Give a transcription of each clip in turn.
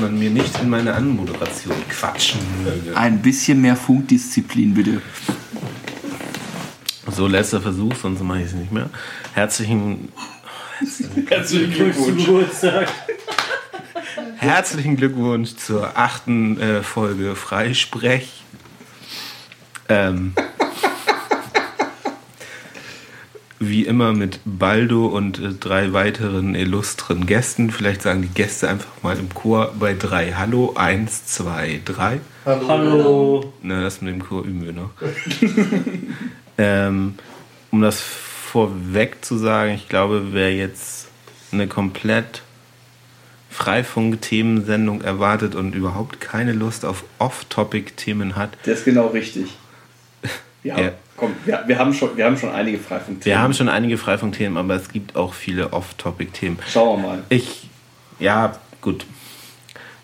man mir nicht in meine Anmoderation quatschen würde. Ein bisschen mehr Funkdisziplin, bitte. So, letzter Versuch, sonst mache ich es nicht mehr. Herzlichen, Herzlichen Zum Geburtstag. herzlichen Glückwunsch zur achten äh, Folge Freisprech. Ähm, wie immer mit Baldo und äh, drei weiteren illustren Gästen. Vielleicht sagen die Gäste einfach mal im Chor bei drei Hallo. Eins, zwei, drei. Hallo. Hallo. Na, das mit dem Chor üben wir noch. ähm, um das vorweg zu sagen, ich glaube, wer jetzt eine komplett Freifunk-Themensendung erwartet und überhaupt keine Lust auf Off-Topic-Themen hat, Der ist genau richtig. Ja, Ja. Komm, wir, wir, haben schon, wir haben schon einige Freifunkthemen. wir haben schon einige Freifunk-Themen, aber es gibt auch viele Off-Topic-Themen. Schauen wir mal. Ich, ja, gut.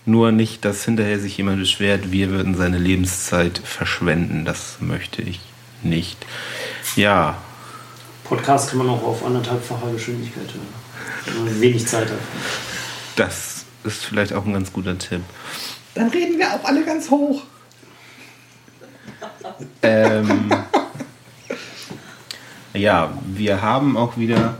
Nur nicht, dass hinterher sich jemand beschwert, wir würden seine Lebenszeit verschwenden. Das möchte ich nicht. Ja, Podcast kann man auch auf anderthalbfacher Geschwindigkeit hören. Wenn man wenig Zeit hat. das ist vielleicht auch ein ganz guter Tipp. Dann reden wir auch alle ganz hoch. Ähm, ja, wir haben auch wieder,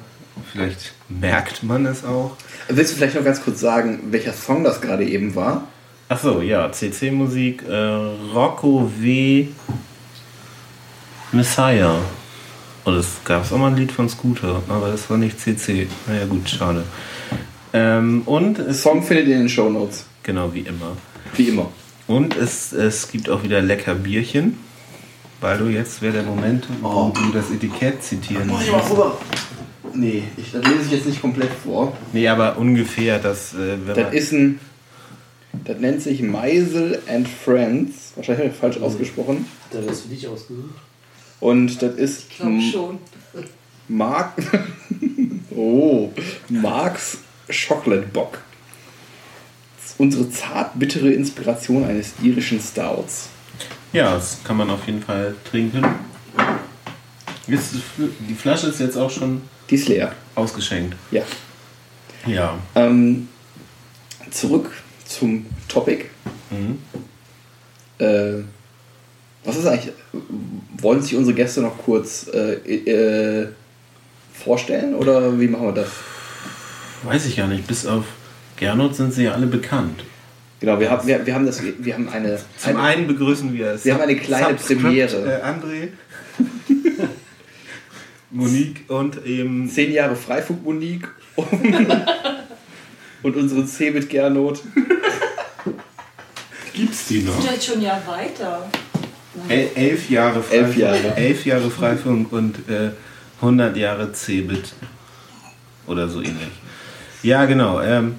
vielleicht merkt man es auch. Willst du vielleicht noch ganz kurz sagen, welcher Song das gerade eben war? Achso, ja, CC-Musik, äh, Rocco W. Messiah. Und es gab auch mal ein Lied von Scooter, aber das war nicht CC. Naja, gut, schade. Ähm, und Song findet ihr in den Shownotes. genau wie immer. Wie immer. Und es, es gibt auch wieder lecker Bierchen. Baldo, jetzt wäre der Moment, wo Oh. du das Etikett zitieren Mach ich mal rüber. Nee, ich, das lese ich jetzt nicht komplett vor. Nee, aber ungefähr, dass äh, Das man, ist ein. Das nennt sich Meisel and Friends. Wahrscheinlich habe ich falsch ausgesprochen. Hat er das für dich ausgesucht? Und das ist. Ich glaube schon. Mark. oh. Marks Chocolate Bock. Das unsere zart bittere Inspiration eines irischen Stouts. Ja, das kann man auf jeden Fall trinken. Jetzt, die Flasche ist jetzt auch schon Die ist leer. ausgeschenkt. Ja. Ja. Ähm, zurück zum Topic. Mhm. Äh, was ist eigentlich. Wollen sich unsere Gäste noch kurz äh, äh, vorstellen oder wie machen wir das? Weiß ich gar nicht. Bis auf Gernot sind sie ja alle bekannt. Genau, wir haben, wir, wir haben das, wir haben eine, Zum eine einen begrüßen wir Wir haben eine kleine Premiere. Äh, André, Monique und eben zehn Jahre Freifunk-Monique und unsere Cebit Gernot. gibt's die noch? Vielleicht schon ja weiter. El elf Jahre Freifunk, Elf Jahre. elf Jahre Freifunk und äh, 100 Jahre Cebit oder so ähnlich. Ja, genau. Ähm,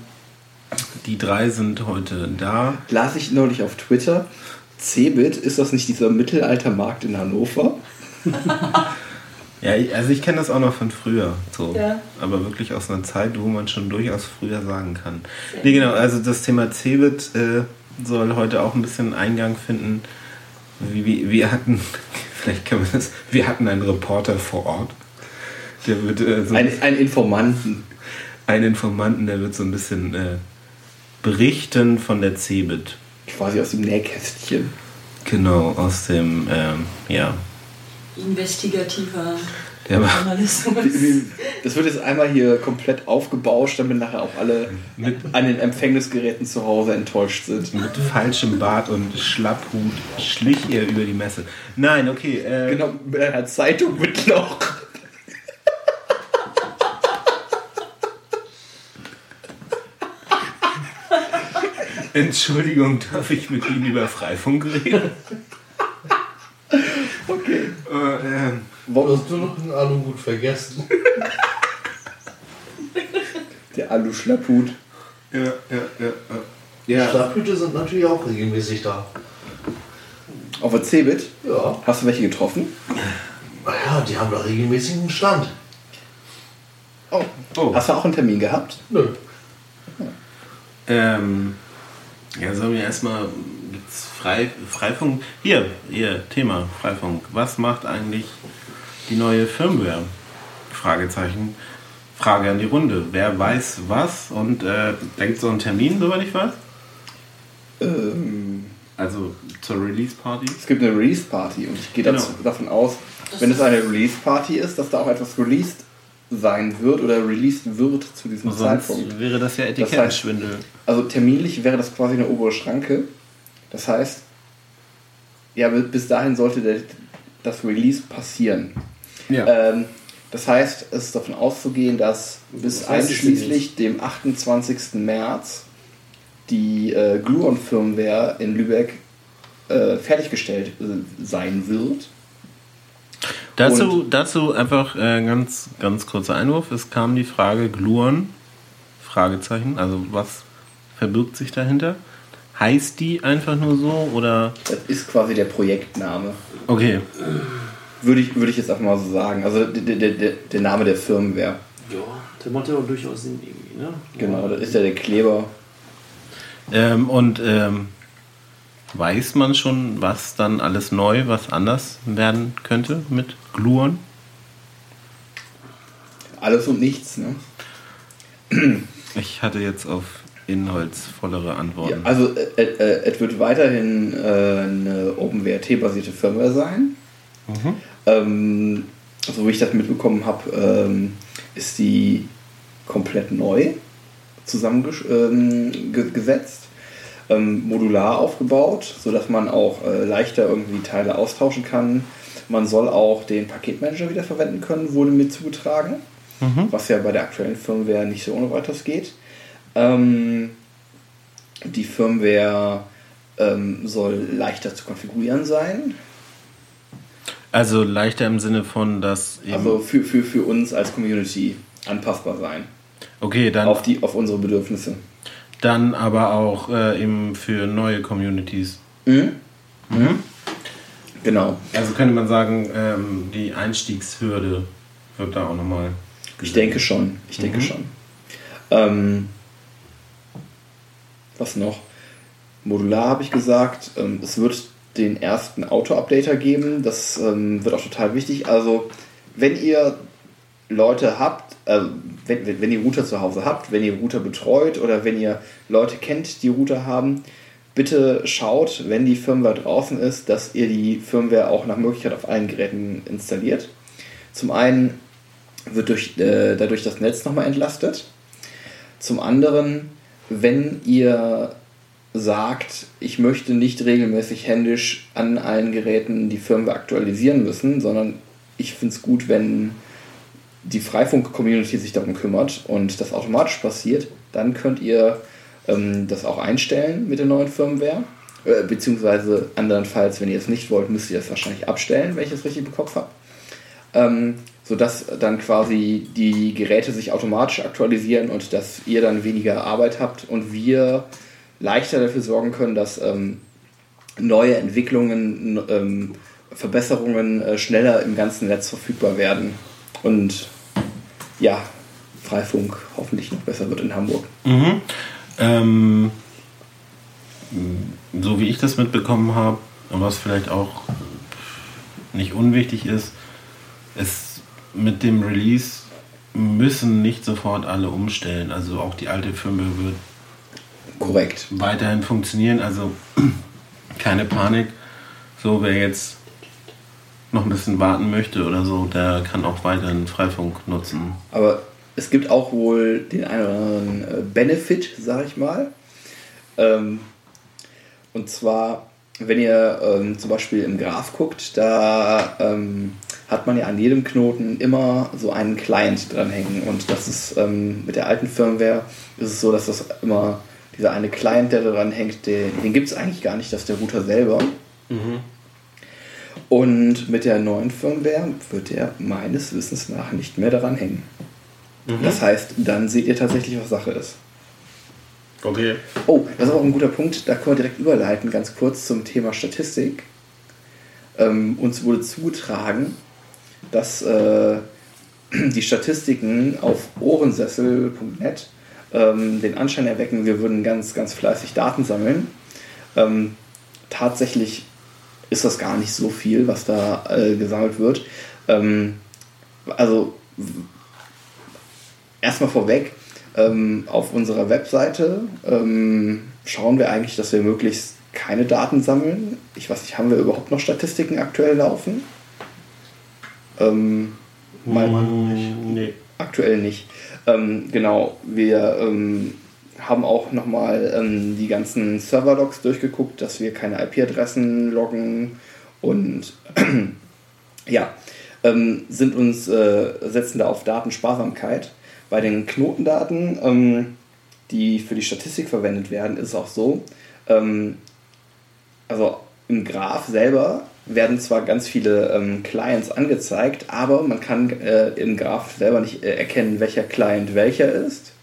die drei sind heute da. Las ich neulich auf Twitter. Cebit, ist das nicht dieser Mittelaltermarkt in Hannover? Ja, ich, also ich kenne das auch noch von früher, so. Ja. Aber wirklich aus einer Zeit, wo man schon durchaus früher sagen kann. Nee, genau, also das Thema Cebit äh, soll heute auch ein bisschen Eingang finden. Wie, wie, wir hatten, vielleicht können wir das, wir hatten einen Reporter vor Ort. Der wird äh, so Ein, ein Informanten. einen Informanten, der wird so ein bisschen äh, berichten von der Cebit. Quasi aus dem Nähkästchen. Genau, aus dem, ähm, ja, Investigativer der war Journalismus. Das wird jetzt einmal hier komplett aufgebauscht, damit nachher auch alle mit an den Empfängnisgeräten zu Hause enttäuscht sind. Mit falschem Bart und Schlapphut schlich er über die Messe. Nein, okay. Äh, Genau, mit einer Zeitung mit Loch. Entschuldigung, darf ich mit Ihnen über Freifunk reden? Okay. Äh, ähm, Du hast nur noch einen Aluhut vergessen. Der Alu-Schlapphut. ja, ja, ja, ja. ja. Schlafhüte sind natürlich auch regelmäßig da. Auf der Cebit. Ja. Hast du welche getroffen? Naja, die haben da regelmäßig einen Stand. Oh. Oh. Hast du auch einen Termin gehabt? Nö. Ähm, ja, sollen wir erstmal gibt's Frei, Freifunk? Hier, hier, Thema Freifunk. Was macht eigentlich die neue Firmware? Fragezeichen. Frage an die Runde. Wer weiß was und äh, denkt so einen Termin, soweit ich weiß? Ähm, Also zur Release-Party? es gibt eine Release-Party und ich gehe Genau. davon aus, wenn es eine Release-Party ist, dass da auch etwas released sein wird oder released wird zu diesem Sonst Zeitpunkt. wäre das ja heißt- Etikettenschwindel. Also terminlich wäre das quasi eine obere Schranke. Das heißt, ja, bis dahin sollte der, das Release passieren. Ja. Ähm, das heißt, es ist davon auszugehen, dass bis heißt das denn einschließlich dem 28. März die äh, Gluon-Firmware in Lübeck äh, fertiggestellt äh, sein wird. Dazu, dazu einfach äh, ganz, ganz kurzer Einwurf. Es kam die Frage Gluon, Fragezeichen, also was verbirgt sich dahinter? Heißt die einfach nur so oder? Das ist quasi der Projektname. Okay, Würde ich, würde ich jetzt einfach mal so sagen. Also der, der, der, der Name der Firmware. Ja, der macht ja auch durchaus Sinn irgendwie, ne? Genau, das ist ja der Kleber. ähm, und ähm, weiß man schon, was dann alles neu, was anders werden könnte mit Gluon? Alles und nichts. Ne? Ich hatte jetzt auf inhaltsvollere Ja, Antworten. also äh, äh, es wird weiterhin äh, eine OpenWrt-basierte Firmware sein. Mhm. Ähm, so wie ich das mitbekommen habe, ähm, ist die komplett neu zusammengesetzt, ähm, ge ähm, modular aufgebaut, sodass man auch äh, leichter irgendwie Teile austauschen kann. Man soll auch den Paketmanager wieder verwenden können, wurde mir zugetragen, Mhm. was ja bei der aktuellen Firmware nicht so ohne weiteres geht. Ähm, die Firmware ähm, soll leichter zu konfigurieren sein, Also leichter im Sinne von, dass also für, für, für uns als Community anpassbar sein. okay, dann Auf, die, auf unsere Bedürfnisse. Dann aber auch äh, eben für neue Communities. Mhm. Genau. Also könnte man sagen, ähm, die Einstiegshürde wird da auch nochmal. Ich denke schon. Ich denke Mhm. schon. Ähm, was noch? Modular habe ich gesagt. Ähm, es wird den ersten Auto-Updater geben. Das ähm, wird auch total wichtig. Also, wenn ihr Leute habt, äh, wenn, wenn, wenn ihr Router zu Hause habt, wenn ihr Router betreut oder wenn ihr Leute kennt, die Router haben, bitte schaut, wenn die Firmware draußen ist, dass ihr die Firmware auch nach Möglichkeit auf allen Geräten installiert. Zum einen wird durch, äh, dadurch das Netz nochmal entlastet. Zum anderen, wenn ihr sagt, ich möchte nicht regelmäßig händisch an allen Geräten die Firmware aktualisieren müssen, sondern ich finde es gut, wenn die Freifunk-Community sich darum kümmert und das automatisch passiert, dann könnt ihr ähm, das auch einstellen mit der neuen Firmware. Äh, beziehungsweise andernfalls, wenn ihr es nicht wollt, müsst ihr es wahrscheinlich abstellen, wenn ich es richtig im Kopf habe. Ähm, sodass dann quasi die Geräte sich automatisch aktualisieren und dass ihr dann weniger Arbeit habt und wir leichter dafür sorgen können, dass ähm, neue Entwicklungen, ähm, Verbesserungen äh, schneller im ganzen Netz verfügbar werden und ja, Freifunk hoffentlich noch besser wird in Hamburg. Mhm. Ähm, so wie ich das mitbekommen habe, was vielleicht auch nicht unwichtig ist, ist mit dem Release müssen nicht sofort alle umstellen. Also auch die alte Firmware wird Korrekt. weiterhin funktionieren. Also keine Panik. So, wer jetzt noch ein bisschen warten möchte oder so, der kann auch weiterhin Freifunk nutzen. Aber es gibt auch wohl den einen oder anderen äh, Benefit, sag ich mal. Ähm, und zwar, wenn ihr ähm, zum Beispiel im Graph guckt, da ähm, hat man ja an jedem Knoten immer so einen Client dranhängen. Und das ist ähm, mit der alten Firmware ist es so, dass das immer dieser eine Client, der da dran hängt, den, den gibt es eigentlich gar nicht, das ist der Router selber. Und mit der neuen Firmware wird der meines Wissens nach nicht mehr daran hängen. Das heißt, dann seht ihr tatsächlich, was Sache ist. Okay. Oh, das ist auch ein guter Punkt. Da können wir direkt überleiten, ganz kurz zum Thema Statistik. Ähm, uns wurde zugetragen, dass äh, die Statistiken auf ohrensessel.net ähm, den Anschein erwecken, wir würden ganz, ganz fleißig Daten sammeln. Ähm, tatsächlich ist das gar nicht so viel, was da äh, gesammelt wird. Ähm, also erstmal vorweg, ähm, auf unserer Webseite ähm, schauen wir eigentlich, dass wir möglichst keine Daten sammeln. Ich weiß nicht, haben wir überhaupt noch Statistiken aktuell laufen? Ähm, mal, Nee. Aktuell nicht. Ähm, genau, wir ähm, haben auch nochmal ähm, die ganzen Server-Logs durchgeguckt, dass wir keine IP-Adressen loggen und ja, ähm, sind uns, äh, setzen da auf Datensparsamkeit. Bei den Knotendaten, ähm, die für die Statistik verwendet werden, ist es auch so, ähm, also im Graph selber werden zwar ganz viele ähm, Clients angezeigt, aber man kann äh, im Graph selber nicht äh, erkennen, welcher Client welcher ist.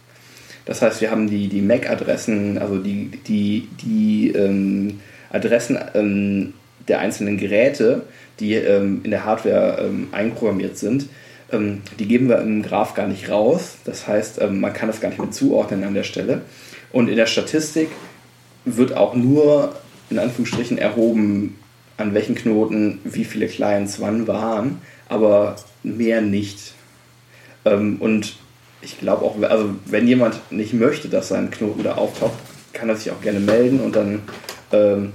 Das heißt, wir haben die, die MAC-Adressen, also die, die, die ähm, Adressen ähm, der einzelnen Geräte, die ähm, in der Hardware ähm, einprogrammiert sind, ähm, die geben wir im Graph gar nicht raus. Das heißt, man kann das gar nicht mehr zuordnen an der Stelle. Und in der Statistik wird auch nur in Anführungsstrichen erhoben, an welchen Knoten wie viele Clients wann waren, aber mehr nicht. Ähm, und ich glaube auch, also wenn jemand nicht möchte, dass sein Knoten da auftaucht, kann er sich auch gerne melden und dann ähm,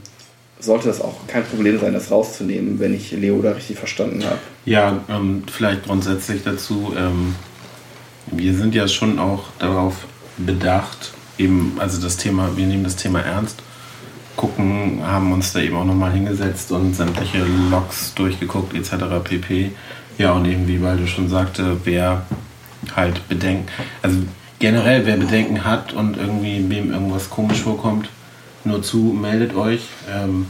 sollte das auch kein Problem sein, das rauszunehmen, wenn ich Leo da richtig verstanden habe. Ja, ähm, vielleicht grundsätzlich dazu. Ähm, wir sind ja schon auch darauf bedacht, eben, also das Thema, wir nehmen das Thema ernst, gucken, haben uns da eben auch nochmal hingesetzt und sämtliche Logs durchgeguckt, etc. pp. Ja, und eben, wie Waldo schon sagte, wer halt Bedenken, also generell, wer Bedenken hat und irgendwie wem irgendwas komisch vorkommt, nur zu, meldet euch. Ähm,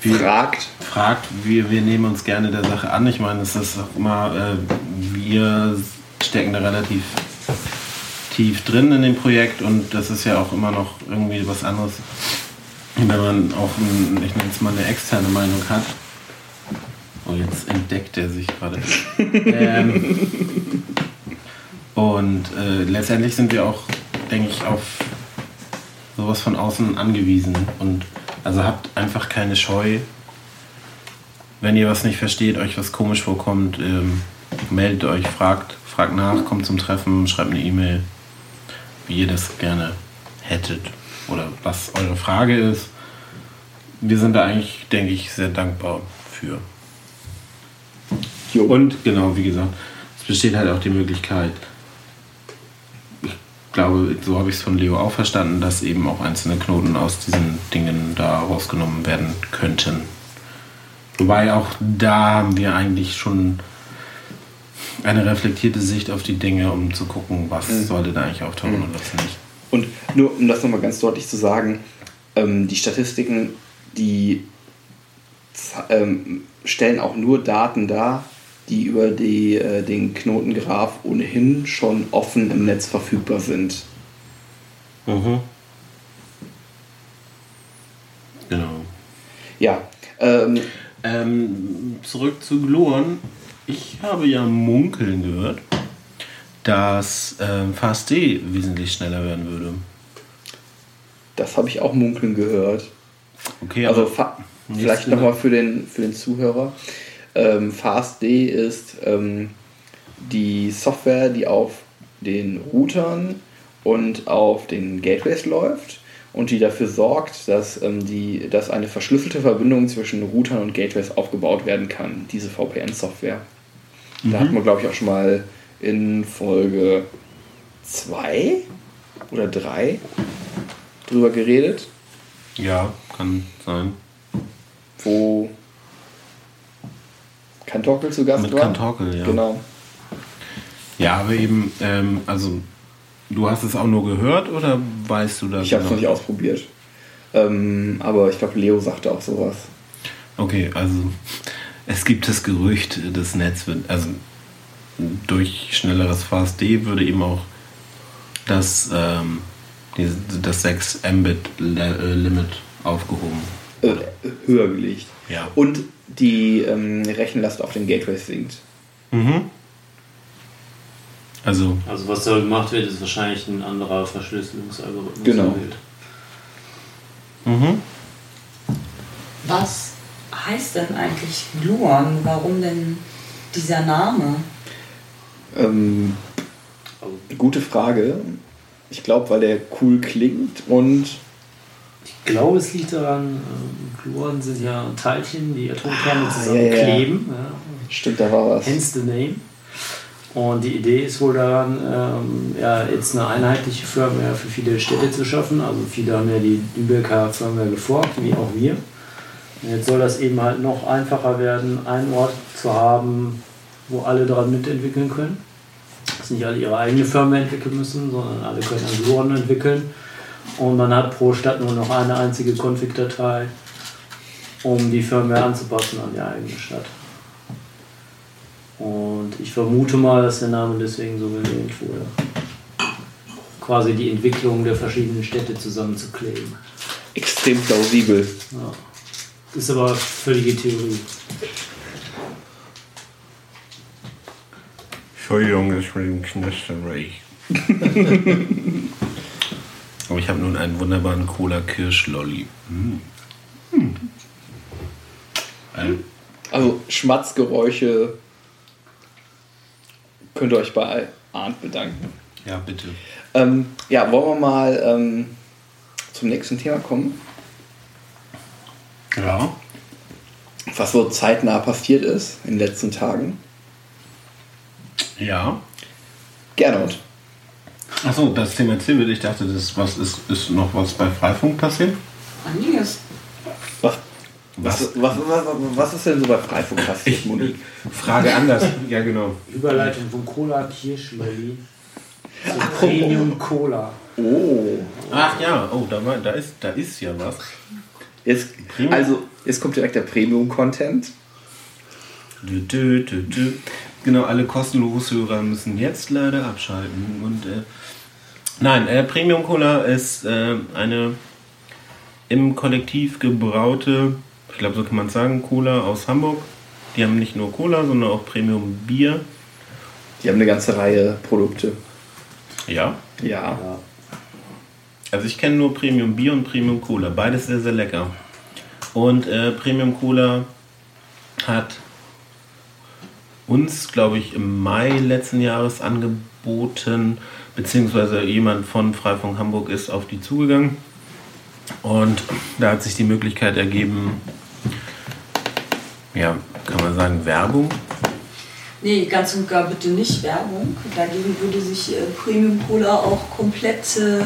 wir- Fragt. fragt, wir, wir nehmen uns gerne der Sache an. Ich meine, es ist auch immer, äh, wir stecken da relativ tief drin in dem Projekt und das ist ja auch immer noch irgendwie was anderes, wenn man auch, ein, ich nenne es mal, eine externe Meinung hat. Oh, jetzt entdeckt er sich gerade. ähm, und äh, letztendlich sind wir auch, denke ich, auf sowas von außen angewiesen. Und also habt einfach keine Scheu. Wenn ihr was nicht versteht, euch was komisch vorkommt, ähm, meldet euch, fragt, fragt nach, kommt zum Treffen, schreibt eine E-Mail, wie ihr das gerne hättet oder was eure Frage ist. Wir sind da eigentlich, denke ich, sehr dankbar für. Jo. Und genau, wie gesagt, es besteht halt auch die Möglichkeit, ich glaube, so habe ich es von Leo auch verstanden, dass eben auch einzelne Knoten aus diesen Dingen da rausgenommen werden könnten. Wobei auch da haben wir eigentlich schon eine reflektierte Sicht auf die Dinge, um zu gucken, was sollte da eigentlich auftauchen und was nicht. Und nur um das nochmal ganz deutlich zu sagen, ähm, die Statistiken, die ähm, stellen auch nur Daten dar, die über die, äh, den Knotengraph ohnehin schon offen im Netz verfügbar sind. Genau. Ja, ähm, Ähm, zurück zu Gluon. Ich habe ja munkeln gehört, dass ähm, FastD wesentlich schneller werden würde. das habe ich auch munkeln gehört. Okay, Also vielleicht nochmal für den, für den Zuhörer. Ähm, FastD ist ähm, die Software, die auf den Routern und auf den Gateways läuft und die dafür sorgt, dass, ähm, die, dass eine verschlüsselte Verbindung zwischen Routern und Gateways aufgebaut werden kann, diese VPN-Software. Da hat man, glaube ich, auch schon mal in Folge 2 oder 3 drüber geredet. ja, kann sein. wo Kantorkel zu Gast Mit war. Kantorkel, ja. Genau. Ja, aber eben, ähm, also du hast es auch nur gehört oder weißt du das? Ich habe es noch nicht ausprobiert. Ähm, aber ich glaube, Leo sagte auch sowas. Okay, also es gibt das Gerücht, das Netz wird, also durch schnelleres FastD würde eben auch das, ähm, das 6 Mbit-Limit aufgehoben. Äh, höher gelegt. Ja. Und die ähm, Rechenlast auf den Gateways sinkt. Mhm. Also, Also was da gemacht wird, ist wahrscheinlich ein anderer Verschlüsselungsalgorithmus. Genau. mhm. Was heißt denn eigentlich Gluon? Warum denn dieser Name? Ähm, gute Frage. Ich glaube, weil der cool klingt und Ich glaube, es liegt daran, ähm, Gluonen sind ja Teilchen, die Atomkerne Ah, zusammen ja. Ja. stimmt, da war was. Hence the name. Und die Idee ist wohl daran, ähm, ja, jetzt eine einheitliche Firmware für viele Städte zu schaffen. Also viele haben ja die Lübecker Firmware geforkt, wie auch wir. Und jetzt soll das eben halt noch einfacher werden, einen Ort zu haben, wo alle daran mitentwickeln können. Dass nicht alle ihre eigene Firmware entwickeln müssen, sondern alle können Gluonen entwickeln. Und man hat pro Stadt nur noch eine einzige Config-Datei, um die Firmware anzupassen an die eigene Stadt. Und ich vermute mal, dass der Name deswegen so gewählt wurde. Quasi die Entwicklung der verschiedenen Städte zusammenzukleben. Extrem plausibel. Ja. Ist aber völlige Theorie. Entschuldigung, das mit dem Knisterei. Aber ich habe nun einen wunderbaren Cola-Kirsch-Lolli. Mm. Ein- Also Schmatzgeräusche könnt ihr euch bei Arndt bedanken. Ja, bitte. Ähm, ja, wollen wir mal ähm, zum nächsten Thema kommen, Ja. was so zeitnah passiert ist in den letzten Tagen. Ja. Gernot, Achso, das Thema Zivil, ich dachte, das was ist, ist noch was bei Freifunk passiert? Einiges. was, was, was, was, was ist denn so bei Freifunk passiert, Moni? Frage anders. ja, genau. Überleitung von Cola Kirschlolli zu Premium Cola. Oh, Ach ja, oh, da, war, da, ist, da ist ja was. Jetzt, also jetzt kommt direkt der Premium-Content. Genau, alle kostenlos Hörer müssen jetzt leider abschalten. Und äh, nein, äh, Premium Cola ist äh, eine im Kollektiv gebraute, ich glaube so kann man sagen, Cola aus Hamburg. Die haben nicht nur Cola, sondern auch Premium Bier. Die haben eine ganze Reihe Produkte. Ja. Ja. Ja. Also ich kenne nur Premium Bier und Premium Cola. Beides sehr, sehr lecker. Und äh, Premium Cola hat uns, glaube ich, im Mai letzten Jahres angeboten, beziehungsweise jemand von Freifunk Hamburg ist auf die zugegangen. Und da hat sich die Möglichkeit ergeben, ja, kann man sagen, Werbung. Nee, ganz und gar bitte nicht Werbung. Dagegen würde sich äh, Premium Cola auch komplett äh,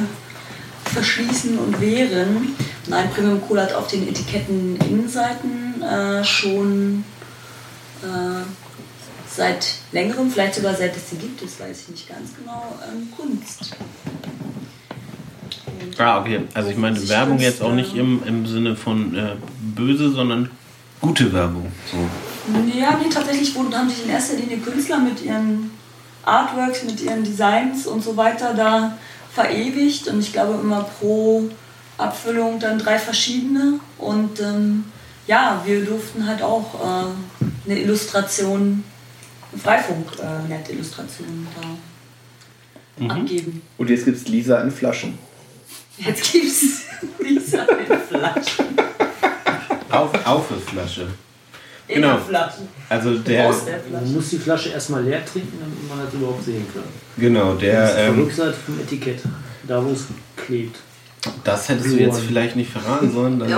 verschließen und wehren. Nein, Premium Cola hat auf den Etiketten Innenseiten äh, schon äh, seit längerem, vielleicht sogar seit es sie gibt, das weiß ich nicht ganz genau, ähm, Kunst. Und Ah, okay. Also ich meine Werbung Kunst, jetzt auch nicht im, im Sinne von äh, böse, sondern gute Werbung. So. Ja, nee, tatsächlich wurden, haben sich in erster Linie Künstler mit ihren Artworks, mit ihren Designs und so weiter da verewigt. Und ich glaube immer pro Abfüllung dann drei verschiedene. Und ähm, ja, wir durften halt auch äh, eine Illustration, eine Freifunk, äh, nette Illustration da abgeben. Und jetzt gibt es Lisa in Flaschen. Jetzt gibt's diese Flaschen. Auf, auf eine Flasche. In Genau. der Flasche. Also der, Aus der Man muss die Flasche erstmal leer trinken, damit man das überhaupt sehen kann. genau, Das der, ist die ähm, Rückseite vom Etikett. Da, wo es klebt. das hättest du jetzt vielleicht nicht verraten sollen. Dann,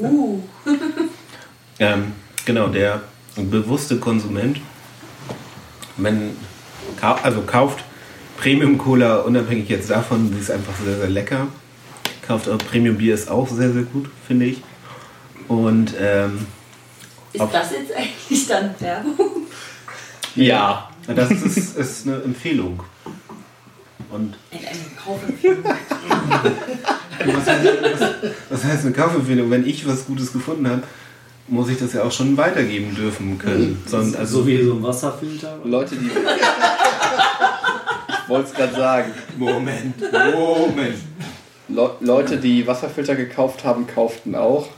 uh. ähm, genau, der bewusste Konsument, wenn, also kauft Premium Cola, unabhängig jetzt davon, die ist einfach sehr, sehr lecker. Kauft auch Premium Bier ist auch sehr, sehr gut, finde ich. Und ähm, Ist Auf- das jetzt eigentlich dann Werbung? Ja. das ist, ist eine Empfehlung. Und In einem Kaufempfehlung. was heißt, was, was heißt eine Kaufempfehlung? Wenn ich was Gutes gefunden habe, muss ich das ja auch schon weitergeben dürfen können. Sondern, also, so wie so ein Wasserfilter. Leute, die. ich wollte es gerade sagen. Moment, Moment. Le Leute, die Wasserfilter gekauft haben, kauften auch.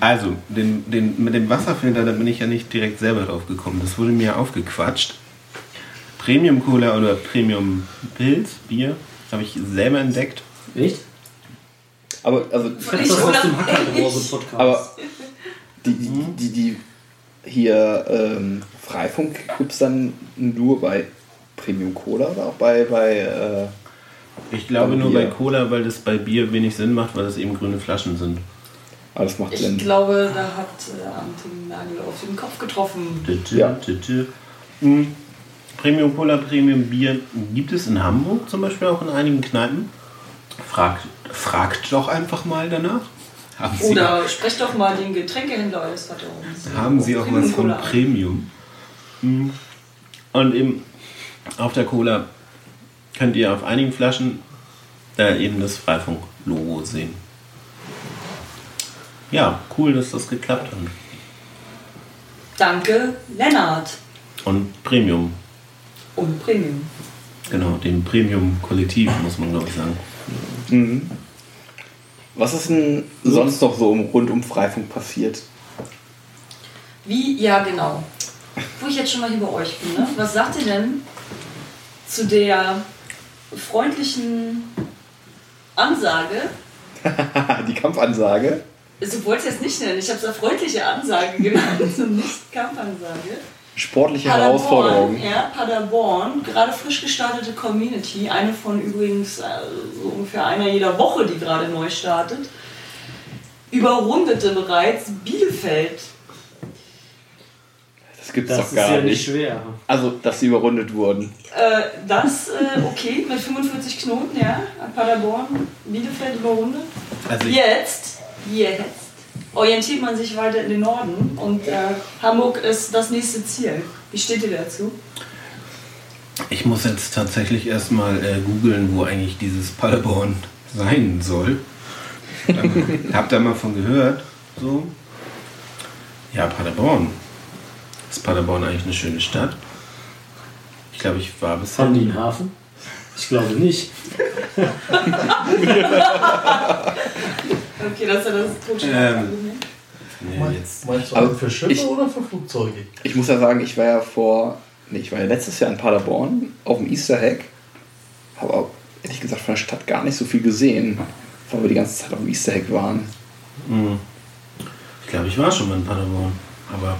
Also, den, den, mit dem Wasserfilter, da bin ich ja nicht direkt selber drauf gekommen. Das wurde mir aufgequatscht. Premium Cola oder Premium Pilz, Bier, habe ich selber entdeckt. Echt? Aber also Ich das aus dem Hackerbrause Podcast. Aber die, die, die, die hier ähm, Freifunk gibt es dann nur bei Premium Cola oder auch bei, bei äh, Ich glaube Bei nur Bier. bei Cola, weil das bei Bier wenig Sinn macht, weil das eben grüne Flaschen sind. Alles macht Ich Sinn. glaube, da hat äh, Ante den Nagel auf den Kopf getroffen. Ja. tütü. Hm. Premium Cola, Premium Bier gibt es in Hamburg zum Beispiel auch in einigen Kneipen. Fragt, fragt doch einfach mal danach. Haben Sie, Oder sprecht doch mal den Getränkehändler eures Vertrauens. haben Sie auch was von. Premium? Hm. Und eben auf der Cola könnt ihr auf einigen Flaschen äh, eben das Freifunk-Logo sehen. Ja, cool, dass das geklappt hat. Danke, Lennart. Und Premium, Und Premium. genau, dem Premium-Kollektiv, muss man glaube ich sagen. Mhm. Was ist denn sonst noch so um, rund um Freifunk passiert? Wie, ja genau. Wo ich jetzt schon mal hier bei euch bin, ne? was sagt ihr denn zu der freundlichen Ansage? Die Kampfansage. Du wolltest jetzt nicht nennen, ich habe es freundliche Ansage genannt und nicht Kampfansage. Sportliche Herausforderung. ja, Paderborn, gerade frisch gestartete Community, eine von übrigens äh, so ungefähr einer jeder Woche, die gerade neu startet, überrundete bereits Bielefeld. Das gibt's Das doch ist gar ja nicht nicht. schwer. Also, dass sie überrundet wurden. Äh, das, äh, okay, mit 45 Knoten, ja, an Paderborn, Bielefeld überrundet. Also ich, Jetzt, jetzt orientiert man sich weiter in den Norden und äh, Hamburg ist das nächste Ziel. Wie steht ihr dazu? ich muss jetzt tatsächlich erstmal äh, googeln, wo eigentlich dieses Paderborn sein soll. Ähm, Habt ihr mal von gehört? So? Ja, Paderborn. Ist Paderborn eigentlich eine schöne Stadt? Ich glaube, ich war bisher. Haben die einen Hafen? Ich glaube nicht. Okay, das ist ja das Totschlag. Ähm. Nee, jetzt. Meinst du Aber einen für Schiffe ich- oder für Flugzeuge? Ich muss ja sagen, ich war ja vor. Nee, ich war ja letztes Jahr in Paderborn auf dem Easter Egg. Habe aber ehrlich gesagt von der Stadt gar nicht so viel gesehen, weil wir die ganze Zeit auf dem Easter Egg waren. Hm. Ich glaube, ich war schon mal in Paderborn. Aber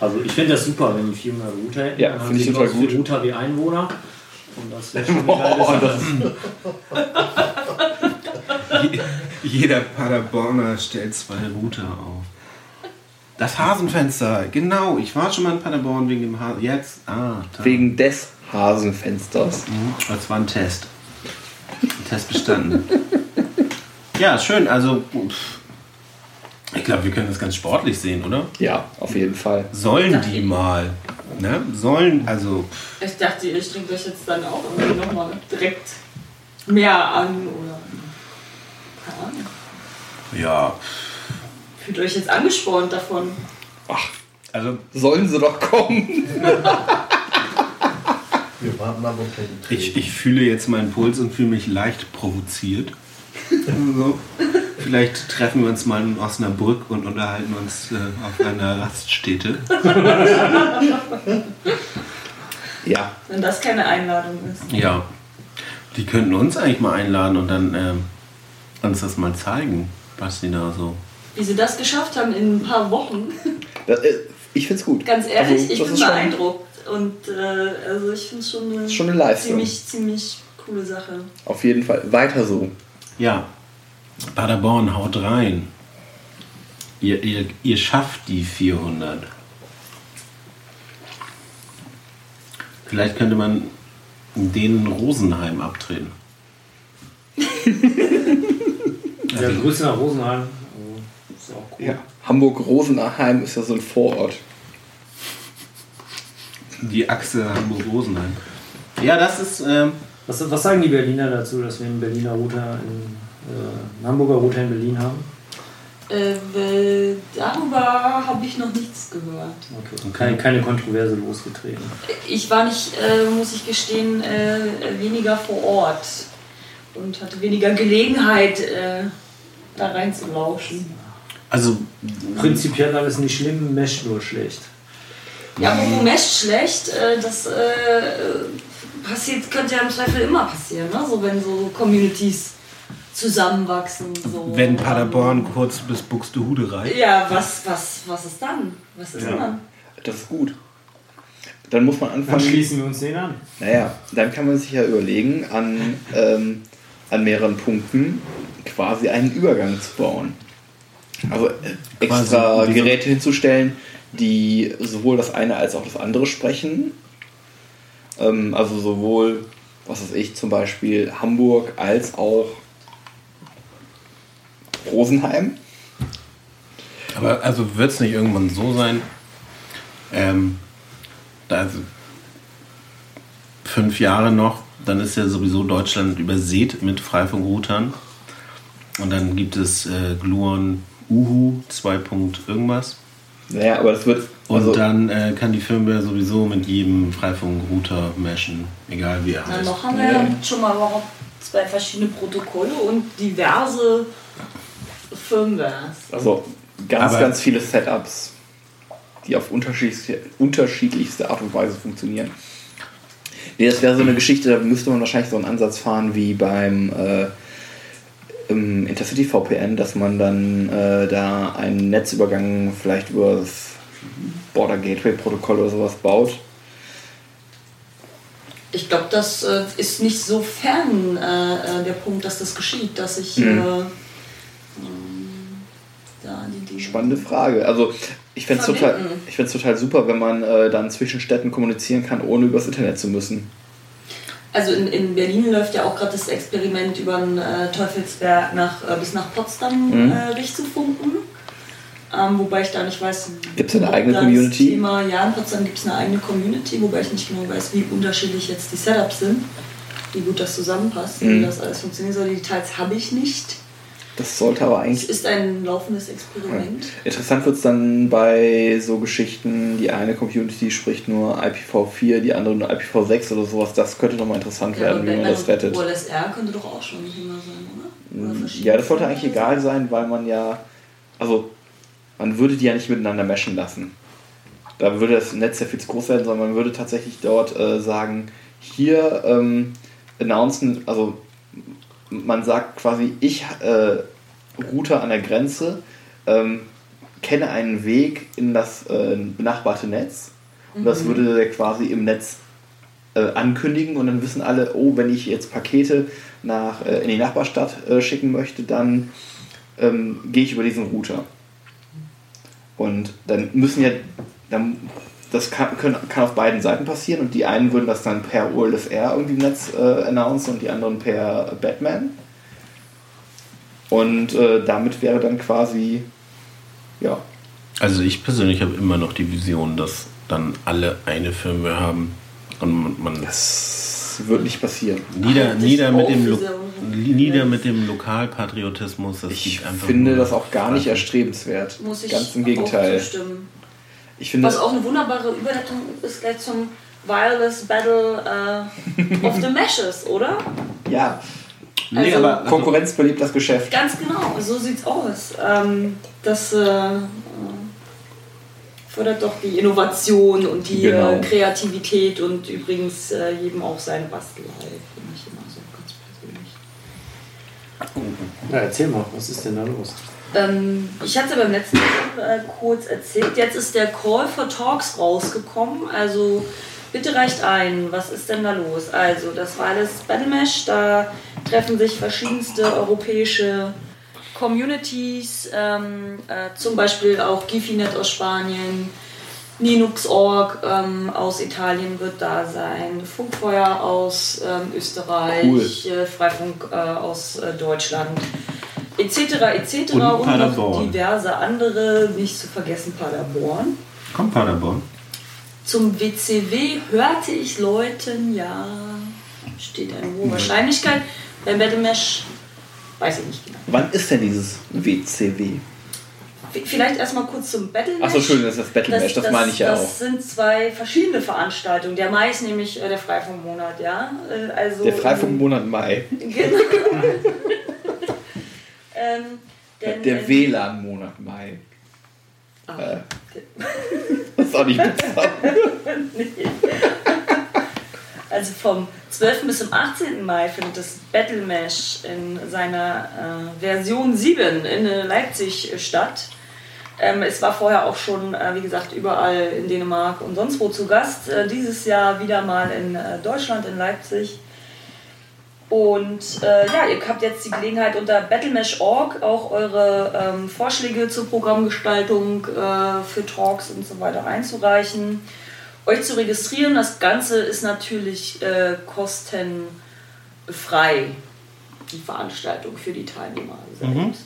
Also ich finde das super, wenn die 400 Router hätten. Ja, finde ich total gut. Router wie Einwohner. Und das wäre schon Boah, Jeder Paderborner stellt zwei Router auf. Das Hasenfenster, genau. Ich war schon mal in Paderborn wegen dem Hasen. Jetzt, ah, da. Wegen des Hasenfensters. Mhm, Das war ein Test. Ein Test bestanden. ja, schön. Also, pff, ich glaube, wir können das ganz sportlich sehen, oder? Ja, auf jeden Fall. Sollen die mal. Ne? Sollen, also, Ich dachte, ihr strengt euch jetzt dann auch irgendwie nochmal direkt mehr an oder. Keine Ahnung. ja. Fühlt euch jetzt angespornt davon. Also, Sollen sie doch kommen. Wir warten ab und kennen ich, ich fühle jetzt meinen Puls und fühle mich leicht provoziert. so. Vielleicht treffen wir uns mal in Osnabrück und unterhalten uns äh, auf einer Raststätte. Ja, Wenn das keine Einladung ist. Ja. Die könnten uns eigentlich mal einladen und dann ähm, uns das mal zeigen, was die da so. Wie sie das geschafft haben in ein paar Wochen. das, äh, ich find's gut. Ganz ehrlich, Also, ich bin beeindruckt. Und äh, also ich finde es schon schon eine Leistung. ziemlich, ziemlich coole Sache. Auf jeden Fall. Weiter so. Ja. Paderborn, haut rein. Ihr, ihr, ihr schafft die 400. Vielleicht könnte man denen Rosenheim abtreten. Ja, Grüße nach Rosenheim. Also, ist auch cool. Ja. Hamburg-Rosenheim ist ja so ein Vorort. Die Achse Hamburg-Rosenheim. Ja, das ist. Ähm, Was, was sagen die Berliner dazu, dass wir einen Berliner Router in, äh, Hamburger Router in Berlin haben? Äh, darüber habe ich noch nichts gehört. Okay. Keine, keine Kontroverse losgetreten. Ich war nicht, äh, muss ich gestehen, äh, weniger vor Ort und hatte weniger Gelegenheit, äh, da reinzulauschen. also, Prinzipiell alles nicht schlimm, Mesh nur schlecht. Ja, wo Mesh schlecht, äh, das äh, passiert, könnte ja im Zweifel immer passieren, ne? so wenn so Communities zusammenwachsen. So. wenn Paderborn kurz bis Buxtehude reicht. Ja, was, was, was ist dann? Was ist Ja. dann? Das ist gut. Dann muss man Dann anfangen. schließen wir uns den an. Naja, dann kann man sich ja überlegen, an, ähm, an mehreren Punkten quasi einen Übergang zu bauen. Also äh, extra Geräte hinzustellen, die sowohl das eine als auch das andere sprechen. Ähm, also sowohl, was weiß ich, zum Beispiel Hamburg als auch Rosenheim. Aber also wird es nicht irgendwann so sein, ähm, da also fünf Jahre noch, dann ist ja sowieso Deutschland übersät mit Freifunkroutern. Und dann gibt es äh, Gluon Uhu 2. Punkt irgendwas. Naja, aber das wird. Und Also, dann äh, kann die Firmware sowieso mit jedem Freifunkrouter meshen, egal wie er Na, heißt. noch haben wir ja schon mal überhaupt zwei verschiedene Protokolle und diverse Firmwares. also ganz, Aber- ganz viele Setups, die auf unterschiedlichste, unterschiedlichste Art und Weise funktionieren. Nee, das wäre so eine Geschichte, da müsste man wahrscheinlich so einen Ansatz fahren wie beim äh, im Intercity VPN, dass man dann äh, da einen Netzübergang vielleicht über das Border Gateway Protokoll oder sowas baut. Ich glaube, das äh, ist nicht so fern äh, äh, der Punkt, dass das geschieht, dass ich Mhm. Äh, ähm, da die Dinge. Spannende Frage. Also ich fände es total, ich find's total super, wenn man äh, dann zwischen Städten kommunizieren kann, ohne übers Internet zu müssen. Also in, in Berlin läuft ja auch gerade das Experiment über den äh, Teufelsberg nach, äh, bis nach Potsdam Mhm. äh, durchzufunken. Ähm, wobei ich da nicht weiß, Gibt's eine ob eigene Community? Thema, ja, in Potsdam gibt es eine eigene Community, wobei ich nicht genau weiß, wie unterschiedlich jetzt die Setups sind, wie gut das zusammenpasst, Mhm. wie das alles funktionieren soll. Die Details habe ich nicht. Das sollte aber Es eigentlich. ist ein laufendes Experiment. Interessant wird es dann bei so Geschichten, die eine Community spricht nur IPv4, die andere nur IPv6 oder sowas. Das könnte nochmal interessant Ja, werden, wie man das rettet. OLSR könnte doch auch schon ein Thema sein, oder? oder verschiedene Ja, das sollte eigentlich egal sein, weil man ja. Also, man würde die ja nicht miteinander meshen lassen. Da würde das Netz ja viel zu groß werden, sondern man würde tatsächlich dort äh, sagen: hier ähm, announcen, also man sagt quasi, ich, äh, Router an der Grenze, ähm, kenne einen Weg in das äh, benachbarte Netz. Und das würde der quasi im Netz äh, ankündigen und dann wissen alle, oh, wenn ich jetzt Pakete nach, äh, in die Nachbarstadt äh, schicken möchte, dann ähm, gehe ich über diesen Router. Und dann müssen ja, dann, das kann, können, kann auf beiden Seiten passieren und die einen würden das dann per OLSR irgendwie im Netz äh, announcen und die anderen per Batman. Und äh, damit wäre dann quasi, ja, Also ich persönlich habe immer noch die Vision, dass dann alle eine Firmware haben und man, man das wird nicht passieren. nieder, nieder, mit dem Lo nieder mit dem Lokalpatriotismus. Das Ich finde das auch gar nicht erstrebenswert. Muss ich Ganz im auch Gegenteil. zustimmen. Ich finde, Was auch eine wunderbare Überleitung ist gleich zum Wireless Battle äh, of the Meshes, oder? ja, Nee, Also- aber also, Konkurrenz belebt das Geschäft. Ganz genau, so sieht's aus. Ähm, das äh, äh, fördert doch die Innovation und die Genau. äh, Kreativität und übrigens äh, jedem auch seine Bastelei, finde ich immer so ganz persönlich. Ja, erzähl mal, was ist denn da los? Ähm, ich hatte beim letzten Mal äh, kurz erzählt, jetzt ist der Call for Talks rausgekommen. Also bitte reicht ein, was ist denn da los? Also das war alles Battle Mesh, da treffen sich verschiedenste europäische Communities, ähm, äh, zum Beispiel auch Gifinet aus Spanien, Linux.org ähm, aus Italien wird da sein, Funkfeuer aus ähm, Österreich, Cool. äh, Freifunk äh, aus äh, Deutschland, etc. etc. Und und, noch diverse andere, nicht zu vergessen Paderborn. Komm, Paderborn. Zum WCW hörte ich Leuten, ja, steht eine hohe Wahrscheinlichkeit. Beim Battle Mesh weiß ich nicht genau. Wann ist denn dieses WCW? Vielleicht erstmal kurz zum Battle Mesh. Achso, Entschuldigung, das ist das Battle Mesh, das, meine ich ja das auch. sind zwei verschiedene Veranstaltungen. Der Mai ist nämlich äh, der Freifunkmonat, ja. Äh, also, Der Freifunkmonat Mai. Genau. Ähm, denn, Der WLAN-Monat Mai. ah, Äh. Das ist auch nicht besser. Also vom 12. bis zum 18. Mai findet das Battle Mesh in seiner äh, Version 7 in Leipzig statt. Ähm, es war vorher auch schon, äh, wie gesagt, überall in Dänemark und sonst wo zu Gast. Äh, dieses Jahr wieder mal in äh, Deutschland, in Leipzig. Und äh, ja, ihr habt jetzt die Gelegenheit unter battlemesh.org auch eure ähm, Vorschläge zur Programmgestaltung äh, für Talks und so weiter einzureichen, euch zu registrieren. Das Ganze ist natürlich äh, kostenfrei, die Veranstaltung für die Teilnehmer selbst.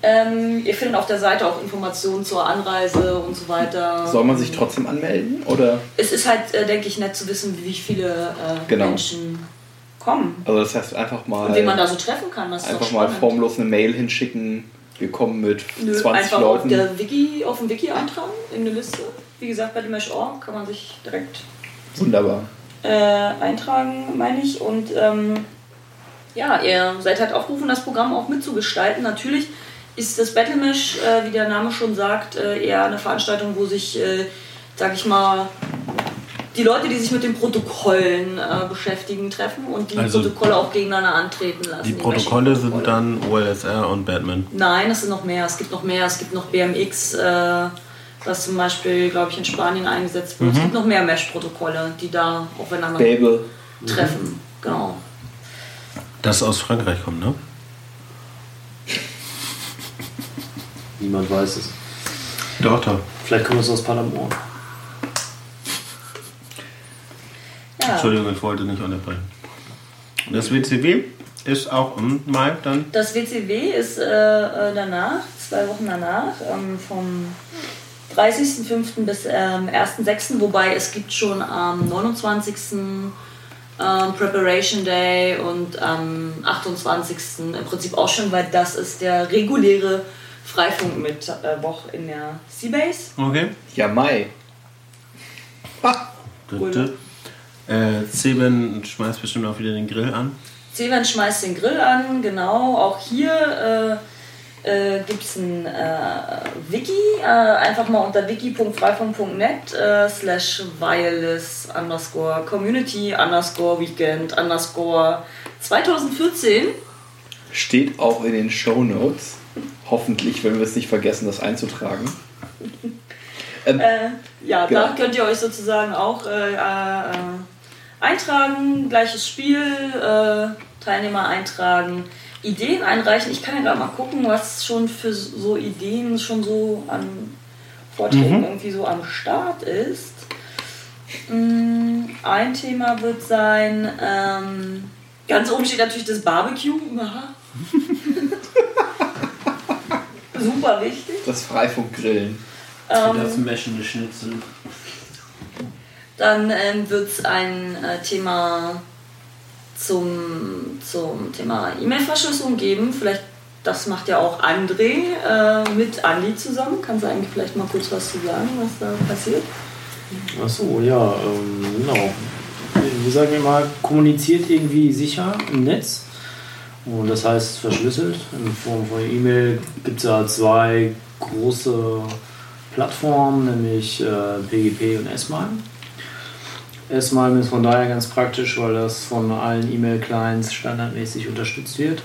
Ähm, ihr findet auf der Seite auch Informationen zur Anreise und so weiter. Soll man sich trotzdem anmelden? Oder? Es ist halt, äh, denke ich, nett zu wissen, wie viele äh, Genau. Menschen kommen. Also das heißt einfach mal, Und wen man da so treffen kann. Das einfach mal formlos eine Mail hinschicken. Wir kommen mit Nö, 20 einfach Leuten. Auf, der Wiki, auf dem Wiki eintragen, in eine Liste. Wie gesagt, bei Mesh.org kann man sich direkt Wunderbar. äh, eintragen, meine ich. Und ähm, ja, ihr seid halt aufgerufen, das Programm auch mitzugestalten. Natürlich ist das Battle Mesh, äh, wie der Name schon sagt, äh, eher eine Veranstaltung, wo sich, äh, sag ich mal, die Leute, die sich mit den Protokollen äh, beschäftigen, treffen und die Also Protokolle auch gegeneinander antreten lassen. Die Protokolle sind dann OLSR und Batman. Nein, es sind noch mehr. Es gibt noch mehr. Es gibt noch BMX, äh, was zum Beispiel, glaube ich, in Spanien eingesetzt wird. Es gibt noch mehr Mesh-Protokolle, die da aufeinander Babel. treffen. Genau. Das aus Frankreich kommt, ne? Niemand weiß es. Doch, doch. Vielleicht kommt es aus Paderborn. Ja. Entschuldigung, ich wollte nicht unterbrechen. Das WCW ist auch im Mai dann. Das WCW ist äh, äh, danach, zwei Wochen danach, ähm, vom 30.05. bis ähm, 1.06., wobei es gibt schon am 29. Ähm, Preparation Day und am 28. im Prinzip auch schon, weil das ist der reguläre Freifunk mit äh, Woch in der Seabase. Okay. Ja, Mai. Cool. Äh, Zeben schmeißt bestimmt auch wieder den Grill an. Seven schmeißt den Grill an, genau. Auch hier äh, äh, gibt es ein äh, Wiki. Äh, einfach mal unter wiki.freifunk.net äh, slash wireless underscore community underscore weekend underscore 2014. Steht auch in den Show Notes. Hoffentlich, wenn wir es nicht vergessen, das einzutragen. Ähm, Äh, ja, Genau. da könnt ihr euch sozusagen auch äh, äh, eintragen, gleiches Spiel, äh, Teilnehmer eintragen, Ideen einreichen. Ich kann ja gerade mal gucken, was schon für so Ideen schon so an Vorträgen irgendwie so am Start ist. Mm, Ein Thema wird sein, ähm, ganz oben steht natürlich das Barbecue. Aha. Super wichtig. das Freifunkgrillen. Ähm, Das meschende Schnitzel. Dann ähm, wird es ein äh, Thema zum, zum Thema E-Mail-Verschlüsselung geben. Vielleicht, das macht ja auch André äh, mit Andi zusammen. Kannst du eigentlich vielleicht mal kurz was zu sagen, was da passiert? Achso, ja, ähm, genau. Wie sagen wir mal, kommuniziert irgendwie sicher im Netz. Und das heißt verschlüsselt. In Form von E-Mail gibt es ja zwei große Plattformen, nämlich äh, PGP und S-MIME. S-MIME ist von daher ganz praktisch, weil das von allen E-Mail-Clients standardmäßig unterstützt wird.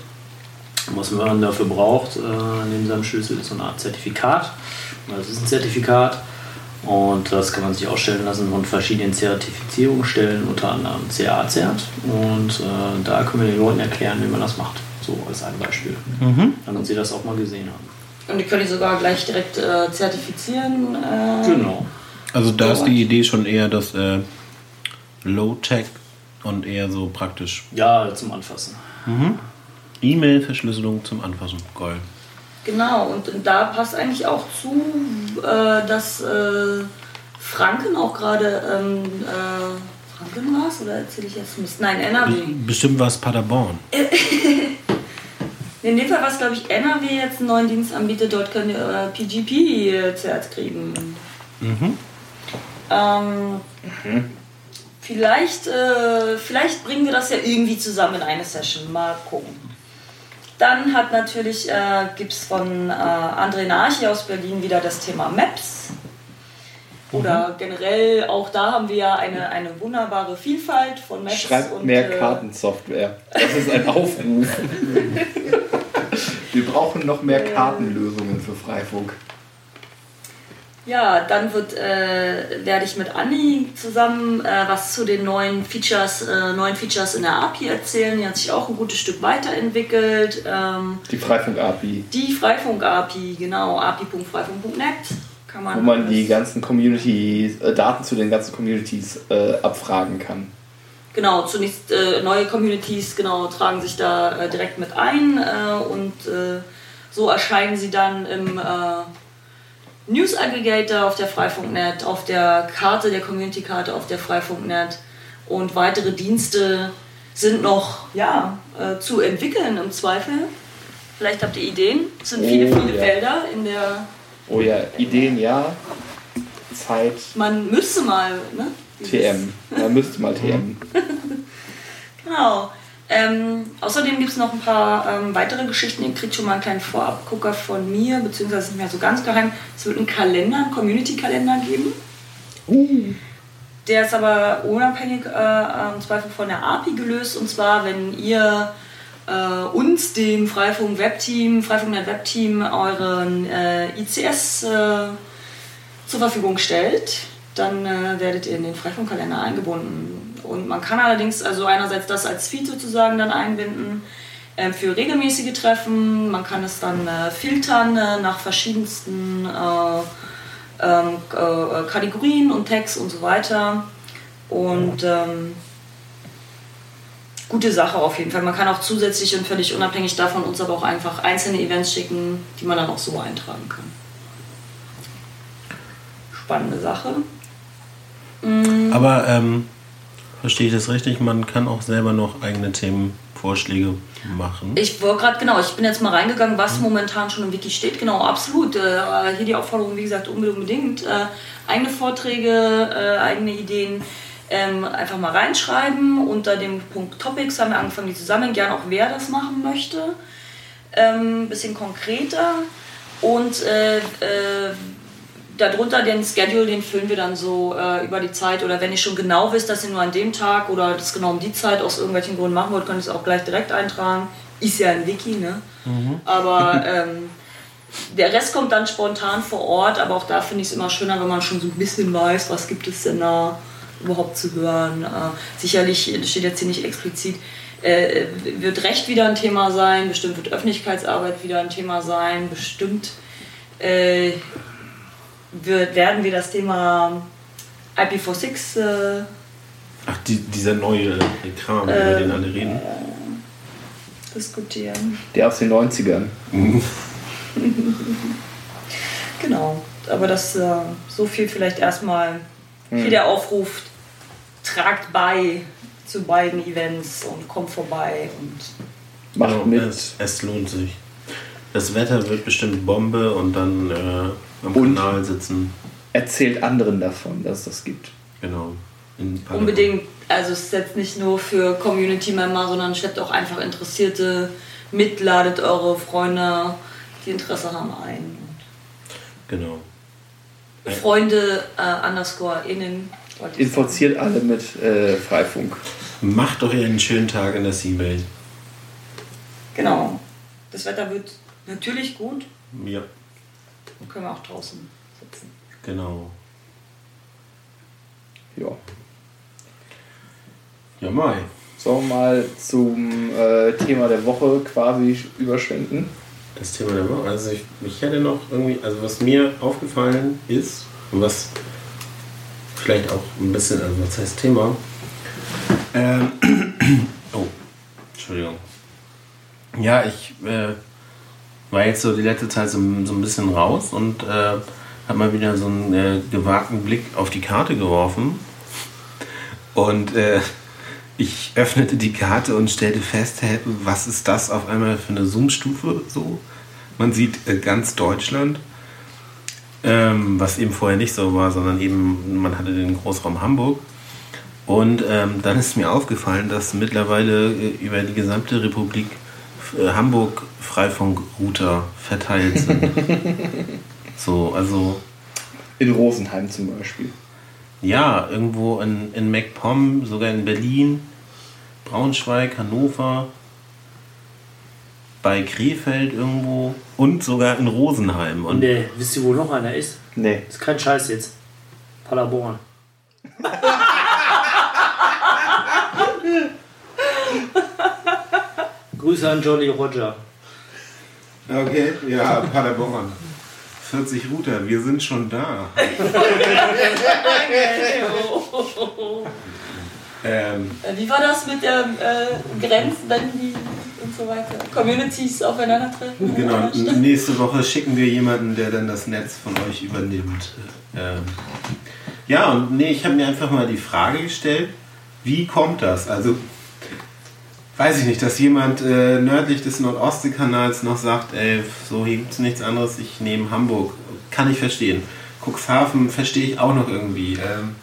Was man dafür braucht, äh, neben seinem Schlüssel, ist so eine Art Zertifikat. Das ist ein Zertifikat. Und das kann man sich ausstellen lassen von verschiedenen Zertifizierungsstellen, unter anderem CA-Cert. Und äh, da können wir den Leuten erklären, wie man das macht. So als ein Beispiel. Damit sie das auch mal gesehen haben. Und die können die sogar gleich direkt äh, zertifizieren. Äh, Genau. Also da ist die Idee schon eher das äh, Low-Tech und eher so praktisch. Ja, zum Anfassen. E-Mail-Verschlüsselung zum Anfassen. Geil. Genau, und da passt eigentlich auch zu, äh, dass äh, Franken auch gerade. Ähm, äh, Franken war es? Oder erzähle ich jetzt Mist? Nein, NRW. Bestimmt war es Paderborn. In dem Fall war es, glaube ich, NRW jetzt einen neuen Dienst anbietet. Dort könnt ihr euer PGP-Zert kriegen. Ähm, vielleicht, äh, vielleicht bringen wir das ja irgendwie zusammen in eine Session. Mal gucken. Dann hat natürlich, äh, gibt es von äh, André Narchi aus Berlin wieder das Thema Maps. Oder generell, auch da haben wir ja eine, eine wunderbare Vielfalt von Maps. Schreibt und, mehr äh, Kartensoftware. Das ist ein Aufruf. Wir brauchen noch mehr Kartenlösungen für Freifunk. Ja, dann wird, äh, werde ich mit Anni zusammen äh, was zu den neuen Features, äh, neuen Features in der API erzählen. Die hat sich auch ein gutes Stück weiterentwickelt. Ähm, Die Freifunk-API, die Freifunk-API, genau, api.freifunk.net kann man. wo man die ganzen Community, äh, Daten zu den ganzen Communities äh, abfragen kann. Genau, zunächst äh, neue Communities genau tragen sich da direkt mit ein und so erscheinen sie dann im News Aggregator auf der Freifunk.net, auf der Karte, der Community-Karte auf der Freifunk.net und weitere Dienste sind noch ja, äh, zu entwickeln im Zweifel. Vielleicht habt ihr Ideen. Es sind viele, Oh, viele ja. Felder in der. Oh ja, Ideen ja, Zeit Man müsste mal. Ne, TM. Man müsste mal TM. Genau. Ähm, außerdem gibt es noch ein paar ähm, weitere Geschichten. Ihr kriegt schon mal einen kleinen Vorabgucker von mir, beziehungsweise nicht mehr so ganz geheim. Es wird einen Kalender, einen Community-Kalender geben. Der ist aber unabhängig äh, im Zweifel von der API gelöst. Und zwar, wenn ihr äh, uns, dem Freifunk Webteam, Freifunknet Webteam, euren äh, ICS äh, zur Verfügung stellt, dann äh, werdet ihr in den Freifunkkalender eingebunden. Und man kann allerdings also einerseits das als Feed sozusagen dann einbinden äh, für regelmäßige Treffen. Man kann es dann äh, filtern äh, nach verschiedensten äh, ähm, äh, Kategorien und Tags und so weiter. Und ähm, gute Sache auf jeden Fall. Man kann auch zusätzlich und völlig unabhängig davon uns aber auch einfach einzelne Events schicken, die man dann auch so eintragen kann. Spannende Sache. Mm, Aber ähm, verstehe ich das richtig? Man kann auch selber noch eigene Themenvorschläge machen. Ich wollte gerade, genau, ich bin jetzt mal reingegangen, was momentan schon im Wiki steht. Genau, absolut. Äh, hier die Aufforderung, wie gesagt, unbedingt. Äh, eigene Vorträge, äh, eigene Ideen ähm, einfach mal reinschreiben. Unter dem Punkt Topics haben wir angefangen, die zu sammeln. Gerne auch, wer das machen möchte. Ähm, bisschen konkreter. Und äh, äh, darunter den Schedule, den füllen wir dann so äh, über die Zeit. Oder wenn ihr schon genau wisst, dass ihr nur an dem Tag oder das genau um die Zeit aus irgendwelchen Gründen machen wollt, könnt ihr es auch gleich direkt eintragen. Ist ja ein Wiki, ne? Aber ähm, der Rest kommt dann spontan vor Ort. Aber auch da finde ich es immer schöner, wenn man schon so ein bisschen weiß, was gibt es denn da überhaupt zu hören. Äh, sicherlich das steht jetzt hier nicht explizit. Äh, wird Recht wieder ein Thema sein, bestimmt wird Öffentlichkeitsarbeit wieder ein Thema sein, bestimmt äh, wird, werden wir das Thema IPv6 äh, Ach, die, dieser neue Kram, über Ähm, den alle reden. diskutieren. Der aus den 90ern. Genau, aber das äh, so viel vielleicht erstmal hier der Aufruf, tragt bei zu beiden Events und kommt vorbei und Macht Ja, mit. Es, es lohnt sich. Das Wetter wird bestimmt Bombe und dann äh, am Und? Kanal sitzen. Erzählt anderen davon, dass es das gibt. Genau. Unbedingt, also es ist jetzt nicht nur für Community-Member, sondern schleppt auch einfach Interessierte mit, ladet eure Freunde, die Interesse haben ein. Genau. Ja. Freunde äh, underscore innen. wollte ich sagen. Infiziert alle mit äh, Freifunk. Macht doch ihr einen schönen Tag in der Seawelt. Genau. Das Wetter wird natürlich gut. Ja, Dann können wir auch draußen sitzen. genau. Ja. Ja, Mai. Sollen wir mal zum äh, Thema der Woche quasi überschwenken? Das Thema der Woche. Also ich, ich hätte noch irgendwie, also was mir aufgefallen ist und was vielleicht auch ein bisschen, also was heißt Thema? Ähm, oh, Entschuldigung. Ja, ich äh, war jetzt so die letzte Zeit so, so ein bisschen raus und äh, habe mal wieder so einen äh, gewagten Blick auf die Karte geworfen. Und äh, ich öffnete die Karte und stellte fest, hä, was ist das auf einmal für eine Zoom-Stufe so? Man sieht äh, ganz Deutschland, ähm, was eben vorher nicht so war, sondern eben man hatte den Großraum Hamburg. Und ähm, dann ist mir aufgefallen, dass mittlerweile äh, über die gesamte Republik äh, Hamburg Freifunkrouter verteilt sind. so, also In Rosenheim zum Beispiel. ja, irgendwo in, in MacPom, sogar in Berlin, Braunschweig, Hannover. bei Krefeld irgendwo und sogar in Rosenheim. Und Nee, wisst ihr, wo noch einer ist? Nee. Ist kein Scheiß jetzt. Paderborn. Grüße an Jolly Roger. Okay, ja, Paderborn. 40 Router, wir sind schon da. ähm, Äh, Wie war das mit der äh, Grenzen, die und so weiter? Communities aufeinandertreffen? genau, nächste Woche schicken wir jemanden, der dann das Netz von euch übernimmt. Ähm, ja, und nee, ich habe mir einfach mal die Frage gestellt, wie kommt das? Also, weiß ich nicht, dass jemand äh, nördlich des Nordostseekanals noch sagt, ey, so hier gibt es nichts anderes, ich nehme Hamburg. Kann ich verstehen. Cuxhaven verstehe ich auch noch irgendwie. Ähm,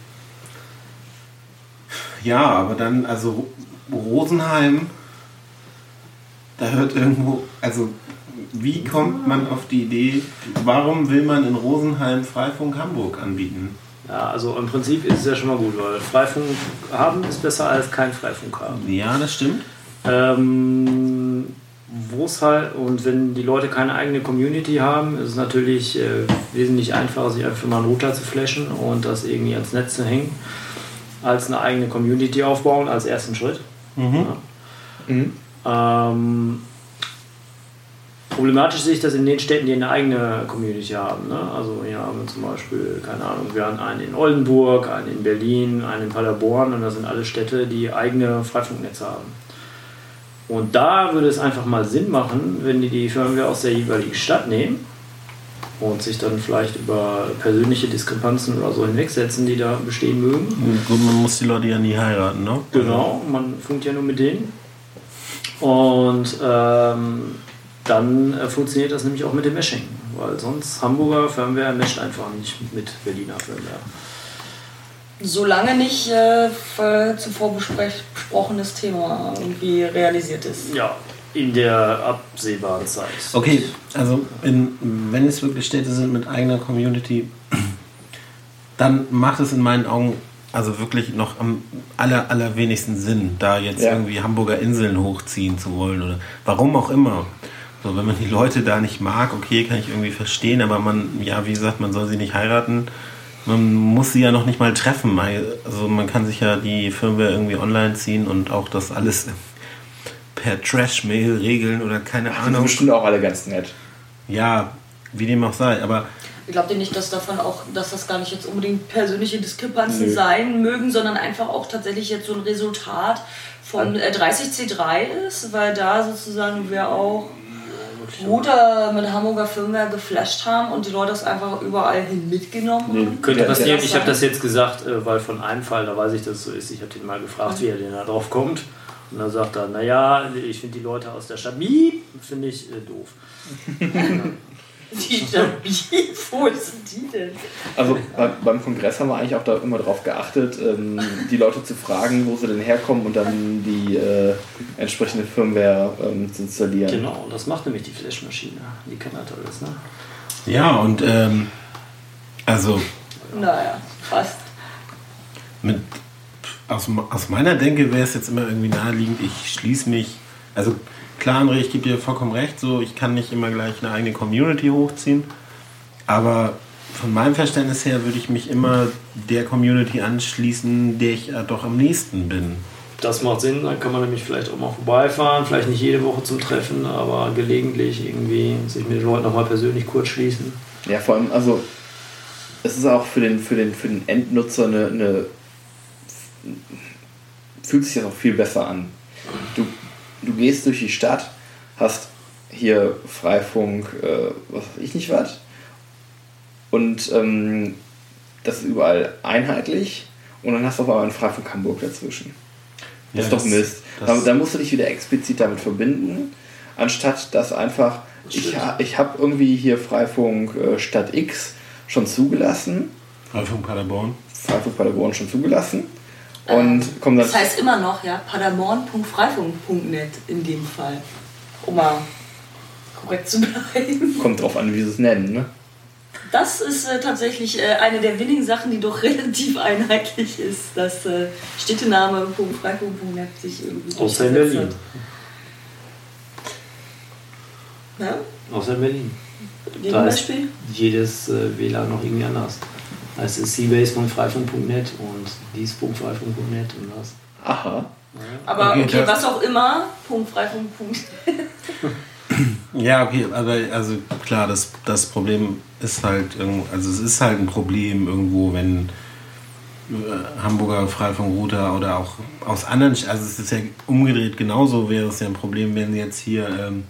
ja, aber dann, also Rosenheim, da hört irgendwo, also wie kommt man auf die Idee, warum will man in Rosenheim Freifunk Hamburg anbieten? Ja, also im Prinzip ist es ja schon mal gut, weil Freifunk haben ist besser als kein Freifunk haben. Ja, das stimmt. Ähm, wo es halt, und wenn die Leute keine eigene Community haben, ist es natürlich äh, wesentlich einfacher, sich einfach mal einen Router zu flashen und das irgendwie ans Netz zu hängen, als eine eigene Community aufbauen, als ersten Schritt. Ja. Mhm. Ähm, problematisch sehe ich das in den Städten, die eine eigene Community haben. Ne? Also hier haben wir zum Beispiel, keine Ahnung, wir haben einen in Oldenburg, einen in Berlin, einen in Paderborn und das sind alle Städte, die eigene Freifunknetze haben. Und da würde es einfach mal Sinn machen, wenn die die Firmware aus der jeweiligen Stadt nehmen und sich dann vielleicht über persönliche Diskrepanzen oder so hinwegsetzen, die da bestehen mögen. Gut, man muss die Leute ja nie heiraten, ne? Genau, man funkt ja nur mit denen. Und ähm, dann äh, funktioniert das nämlich auch mit dem Meshing, weil sonst Hamburger Firmware mescht einfach nicht mit Berliner Firmware. Solange nicht äh, zuvor besprech- besprochenes Thema irgendwie realisiert ist. Ja, in der absehbaren Zeit. Okay, also in, wenn es wirklich Städte sind mit eigener Community, dann macht es in meinen Augen also wirklich noch am aller, allerwenigsten Sinn, da jetzt Ja. irgendwie Hamburger Inseln hochziehen zu wollen oder warum auch immer. So, wenn man die Leute da nicht mag, okay, kann ich irgendwie verstehen, aber man, ja, wie gesagt, man soll sie nicht heiraten. Man muss sie ja noch nicht mal treffen. Also man kann sich ja die Firmware irgendwie online ziehen und auch das alles per Trash-Mail regeln oder keine Die sind Ahnung. bestimmt auch alle ganz nett. Ja, wie dem auch sei, aber Ich glaube nicht, dass davon auch, dass das gar nicht jetzt unbedingt persönliche Diskrepanzen Nö. sein mögen, sondern einfach auch tatsächlich jetzt so ein Resultat von äh, 30C3 ist, weil da sozusagen wir auch Router mit Hamburger Firmware geflasht haben und die Leute das einfach überall hin mitgenommen Nee. haben. Könnte Der- passieren, ich habe das jetzt gesagt, äh, weil von einem Fall, da weiß ich, dass es so ist, ich habe den mal gefragt, wie er denn da drauf kommt. Und dann sagt er, naja, ich finde die Leute aus der Stadt, finde ich äh, doof. Die Stabil, wo sind die denn? Also bei, beim Kongress haben wir eigentlich auch da immer darauf geachtet, ähm, die Leute zu fragen, wo sie denn herkommen und dann die äh, entsprechende Firmware ähm, zu installieren. Genau, das macht nämlich die Flashmaschine. Die kann das alles, ne? ja, und ähm, also Naja, fast. mit, aus, aus meiner Denke wäre es jetzt immer irgendwie naheliegend, ich schließe mich, also klar, André, ich gebe dir vollkommen recht, so ich kann nicht immer gleich eine eigene Community hochziehen, aber von meinem Verständnis her würde ich mich immer der Community anschließen, der ich äh, doch am nächsten bin. Das macht Sinn, dann kann man nämlich vielleicht auch mal vorbeifahren, vielleicht nicht jede Woche zum Treffen, aber gelegentlich irgendwie sich mit den Leuten nochmal persönlich kurz schließen. Ja, vor allem, also es ist auch für den, für den, für den Endnutzer eine, eine fühlt sich das auch viel besser an. Du, du gehst durch die Stadt, hast hier Freifunk, äh, was weiß ich nicht was. Und ähm, das ist überall einheitlich. Und dann hast du auf einmal einen Freifunk Hamburg dazwischen. Das ist Ja, doch Mist. das- Da, da musst du dich wieder explizit damit verbinden, anstatt dass einfach, ich, ha, ich habe irgendwie hier Freifunk äh, Stadt X schon zugelassen, Freifunk Paderborn. Freifunk Paderborn schon zugelassen und dann. Das heißt immer noch, ja, paderborn.freifunk.net in dem Fall. Um mal korrekt zu bleiben. kommt drauf an, wie sie es nennen. Ne? Das ist äh, tatsächlich äh, eine der wenigen Sachen, die doch relativ einheitlich ist, dass äh, Städtename.freifunk.net sich irgendwie Außer in Berlin. hat. Ja? Außer in Berlin. Wie Da zum ist Beispiel? jedes äh, WLAN noch irgendwie anders. Es cbase.freifunk.net und dies.freifunk.net und das. Aha. Aber Okay, okay, was auch immer, Punkt, Freifunk, Punkt. Ja, okay, aber also klar, das, das Problem ist halt irgendwo, also es ist halt ein Problem irgendwo, wenn äh, Hamburger Freifunkrouter oder auch aus anderen, also es ist ja umgedreht genauso wäre es ja ein Problem, wenn jetzt hier ähm,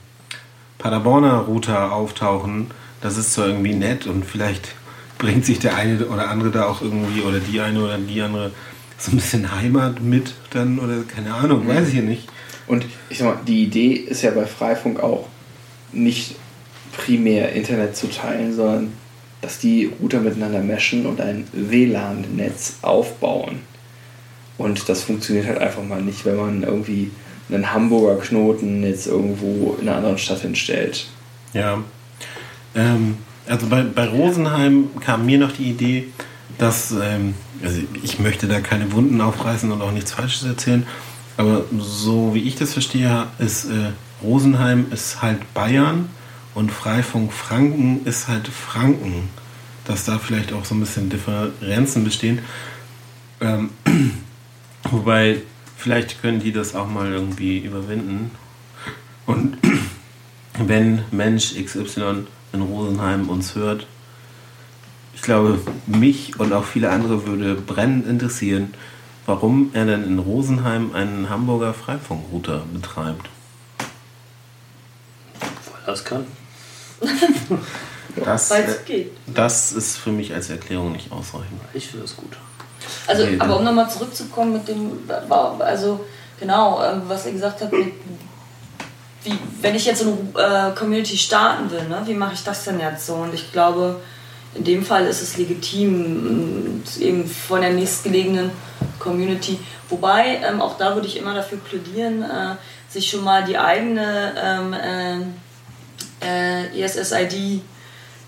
Paderborner Router auftauchen. Das ist zwar irgendwie nett und vielleicht bringt sich der eine oder andere da auch irgendwie oder die eine oder die andere so ein bisschen Heimat mit dann oder keine Ahnung, weiß ich ja nicht. Und ich sag mal, die Idee ist ja bei Freifunk auch nicht primär Internet zu teilen, sondern dass die Router miteinander meshen und ein WLAN-Netz aufbauen. Und das funktioniert halt einfach mal nicht, wenn man irgendwie einen Hamburger Knoten jetzt irgendwo in einer anderen Stadt hinstellt. Ja. Ähm, also bei, bei Rosenheim kam mir noch die Idee, dass, ähm, also ich möchte da keine Wunden aufreißen und auch nichts Falsches erzählen, aber so wie ich das verstehe, ist äh, Rosenheim ist halt Bayern und Freifunk Franken ist halt Franken. Dass da vielleicht auch so ein bisschen Differenzen bestehen. Ähm, wobei, vielleicht können die das auch mal irgendwie überwinden. Und wenn Mensch XY in Rosenheim uns hört, ich glaube, mich und auch viele andere würde brennend interessieren, warum er denn in Rosenheim einen Hamburger Freifunkrouter betreibt. Weil das kann. Das, Weil äh, es geht. das ist für mich als Erklärung nicht ausreichend. Ich finde das gut. Also, aber um nochmal zurückzukommen mit dem, also genau, ähm, was ihr gesagt habt, mit, wie, wenn ich jetzt so eine äh, Community starten will, ne, wie mache ich das denn jetzt so? Und ich glaube, in dem Fall ist es legitim, mh, eben von der nächstgelegenen Community. Wobei, ähm, auch da würde ich immer dafür plädieren, äh, sich schon mal die eigene ähm, äh, äh, ESSID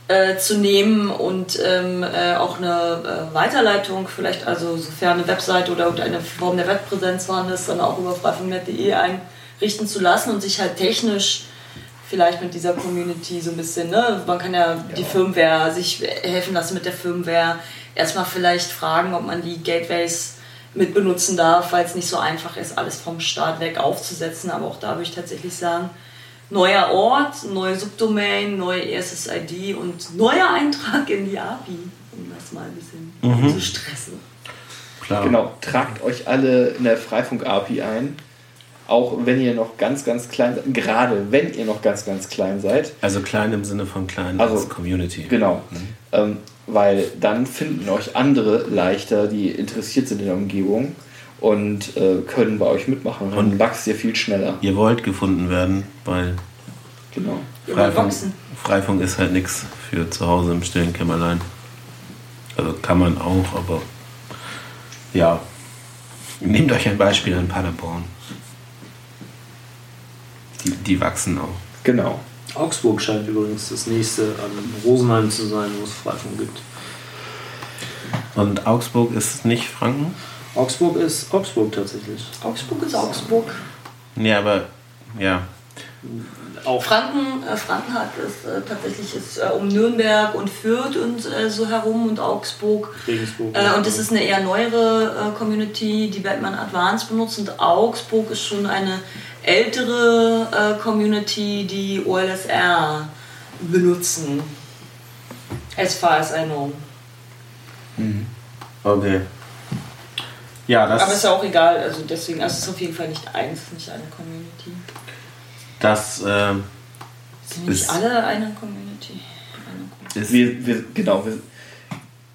äh, zu nehmen und ähm, äh, auch eine äh, Weiterleitung, vielleicht also sofern eine Webseite oder irgendeine Form der Webpräsenz vorhanden ist, dann auch über freifunk.net.de einrichten zu lassen und sich halt technisch vielleicht mit dieser Community so ein bisschen, ne, man kann ja die Firmware sich helfen lassen mit der Firmware, erstmal vielleicht fragen, ob man die Gateways mit benutzen darf, weil es nicht so einfach ist, alles vom Start weg aufzusetzen, aber auch da würde ich tatsächlich sagen, neuer Ort, neue Subdomain, neue ESSID und neuer Eintrag in die API, um das mal ein bisschen zu stressen. Klar. Genau, tragt euch alle in der Freifunk-API ein. Auch wenn ihr noch ganz, ganz klein seid. Gerade wenn ihr noch ganz, ganz klein seid. Also klein im Sinne von klein Also, als Community. Genau. Ähm, weil dann finden euch andere leichter, die interessiert sind in der Umgebung und äh, können bei euch mitmachen. Und dann Und- wächst ihr viel schneller. Ihr wollt gefunden werden, weil Genau. Freifunk. Freifunk ist halt nichts für zu Hause im stillen Kämmerlein. Also kann man auch, aber ja. Nehmt euch ein Beispiel in Paderborn. Die, die wachsen auch. Genau. Augsburg scheint übrigens das nächste an Rosenheim zu sein, wo es Freifunk gibt. Und Augsburg ist nicht Franken? Augsburg ist Augsburg tatsächlich. Augsburg ist Augsburg. Nee, aber ja. Auch Franken, äh, Franken hat es äh, tatsächlich ist, äh, um Nürnberg und Fürth und äh, so herum und Augsburg. Regensburg. Äh, und das ist eine eher neuere äh, Community, die Batman Advanced benutzt. Und Augsburg ist schon eine ältere äh, Community, die OLSR benutzen. As far as I know. Okay. Ja, Aber ist das, ja auch egal, also deswegen, also es ist auf jeden Fall nicht eins, nicht eine Community. das äh, Sind nicht alle eine Community? Eine. Wir, wir, genau, wir,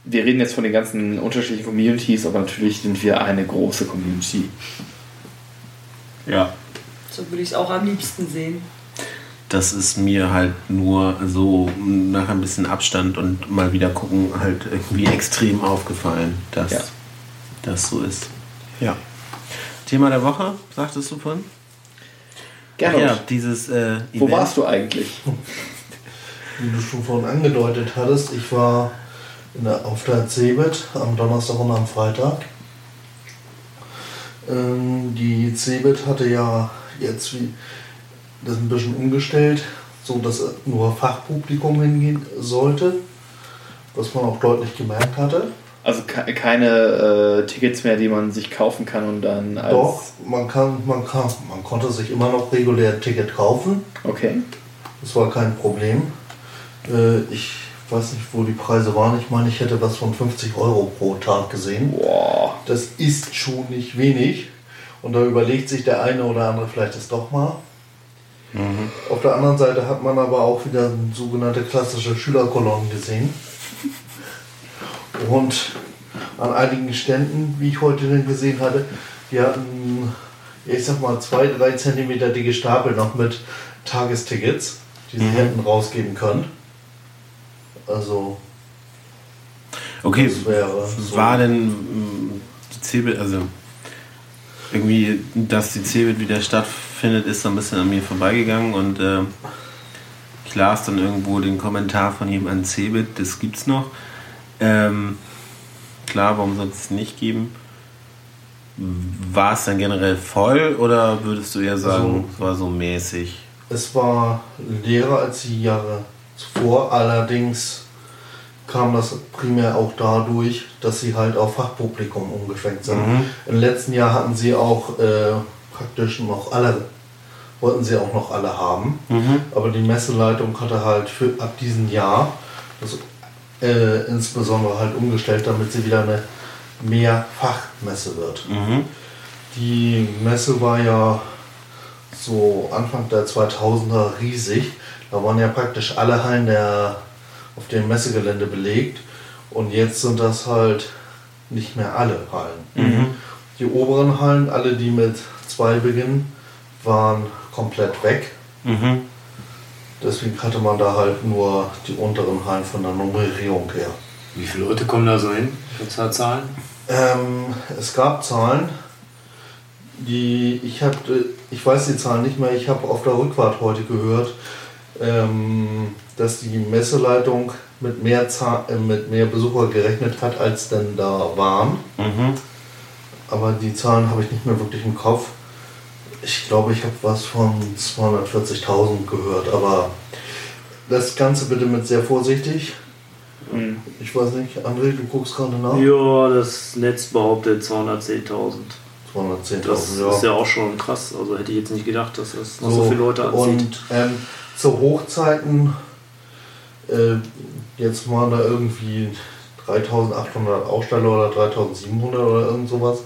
wir reden jetzt von den ganzen unterschiedlichen Communities, aber natürlich sind wir eine große Community. Ja. So würde ich es auch am liebsten sehen. Das ist mir halt nur so nach ein bisschen Abstand und mal wieder gucken halt irgendwie extrem aufgefallen, dass Ja. das so ist. Ja. Thema der Woche, sagtest du vorhin? Gerne. Ja, dieses äh, Wo warst du eigentlich? Wie du schon vorhin angedeutet hattest, ich war in der, auf der CeBIT am Donnerstag und am Freitag. Ähm, die CeBIT hatte ja jetzt wie, das ein bisschen umgestellt so, dass nur Fachpublikum hingehen sollte, was man auch deutlich gemerkt hatte. Also ke- keine äh, Tickets mehr, die man sich kaufen kann und dann als. Doch, man kann, man kann, man konnte sich immer noch regulär ein Ticket kaufen. Okay. Das war kein Problem. Äh, ich weiß nicht, wo die Preise waren. Ich meine, ich hätte was von 50 Euro pro Tag gesehen. Boah. Das ist schon nicht wenig. Und da überlegt sich der eine oder andere vielleicht das doch mal. Auf der anderen Seite hat man aber auch wieder sogenannte klassische Schülerkolonnen gesehen. Und an einigen Ständen, wie ich heute gesehen hatte, die hatten, ich sag mal, zwei, drei Zentimeter dicke Stapel noch mit Tagestickets, die sie hätten rausgeben können. Also, Okay, das wäre so. war denn mm, die Cebit, also irgendwie, dass die Cebit wieder stattfindet, ist so ein bisschen an mir vorbeigegangen und äh, ich las dann irgendwo den Kommentar von jemandem an Cebit, das gibt's noch. Ähm, klar, warum soll es nicht geben? War es dann generell voll oder würdest du eher sagen, es war so mäßig? Es war leerer als die Jahre zuvor, allerdings kam das primär auch dadurch, dass sie halt auf Fachpublikum umgeschwenkt sind. Mhm. Im letzten Jahr hatten sie auch äh, praktisch noch alle, wollten sie auch noch alle haben. Mhm. Aber die Messeleitung hatte halt für, ab diesem Jahr das äh, insbesondere halt umgestellt, damit sie wieder eine Mehrfachmesse wird. Mhm. Die Messe war ja so Anfang der 2000er riesig. Da waren ja praktisch alle Hallen der, auf dem Messegelände belegt. Und jetzt sind das halt nicht mehr alle Hallen. Die oberen Hallen, alle die mit zwei beginnen, waren komplett weg. Mhm. Deswegen hatte man da halt nur die unteren Hallen von der Nummerierung her. Wie viele Leute kommen da so hin? Kannst du da Zahlen? Ähm, es gab Zahlen, die ich hatte, ich weiß die Zahlen nicht mehr, ich habe auf der Rückfahrt heute gehört, ähm, dass die Messeleitung mit mehr, äh, mit mehr Besucher gerechnet hat, als denn da waren. Mhm. Aber die Zahlen habe ich nicht mehr wirklich im Kopf. Ich glaube, ich habe was von 240.000 gehört, aber das Ganze bitte mit sehr vorsichtig. Mhm. Ich weiß nicht, André, du guckst gerade nach? Ja, das Netz behauptet 210.000. 210.000, Das ja. ist ja auch schon krass. Also hätte ich jetzt nicht gedacht, dass das so, So, viele Leute anzieht. Und ähm, zu Hochzeiten, äh, jetzt waren da irgendwie 3800 Aussteller oder 3700 oder irgend sowas.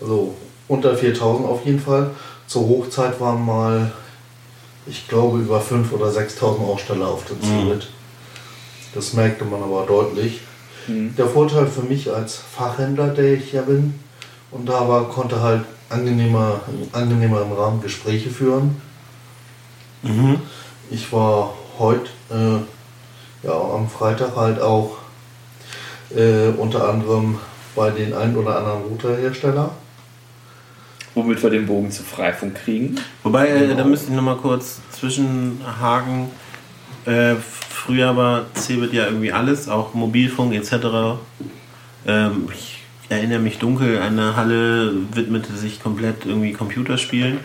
Also unter 4000 auf jeden Fall. Zur Hochzeit waren mal, ich glaube, über 5.000 oder 6.000 Aussteller auf der Cebit. Das merkte man aber deutlich. Mhm. Der Vorteil für mich als Fachhändler, der ich ja bin, und da war, konnte halt angenehmer, angenehmer im Rahmen Gespräche führen. Mhm. Ich war heute, äh, ja, am Freitag halt auch äh, unter anderem bei den ein oder anderen Routerhersteller. Womit wir den Bogen zur Freifunk kriegen. Wobei, äh, da müsste ich nochmal kurz zwischenhaken. Äh, früher war Cebit ja irgendwie alles, auch Mobilfunk etc. Ähm, ich erinnere mich dunkel, eine Halle widmete sich komplett irgendwie Computerspielen.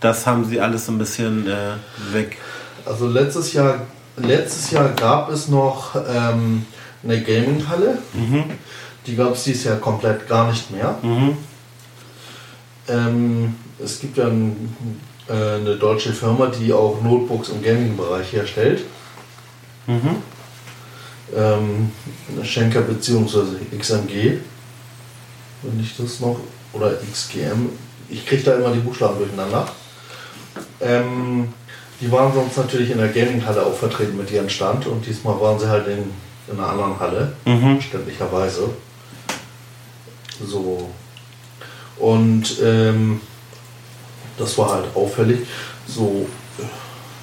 Das haben sie alles so ein bisschen äh, weg. Also letztes Jahr, letztes Jahr gab es noch ähm, eine Gaming-Halle. Mhm. Die gab es dieses Jahr komplett gar nicht mehr. Mhm. Ähm, es gibt ja ein, äh, eine deutsche Firma, die auch Notebooks im Gaming-Bereich herstellt. Mhm. Ähm, Schenker bzw. XMG, wenn ich das noch, oder XGM. Ich kriege da immer die Buchstaben durcheinander. Ähm, die waren sonst natürlich in der Gaming-Halle auch vertreten mit ihrem Stand und diesmal waren sie halt in, in einer anderen Halle, Mhm. verständlicherweise. So. Und ähm, das war halt auffällig. So,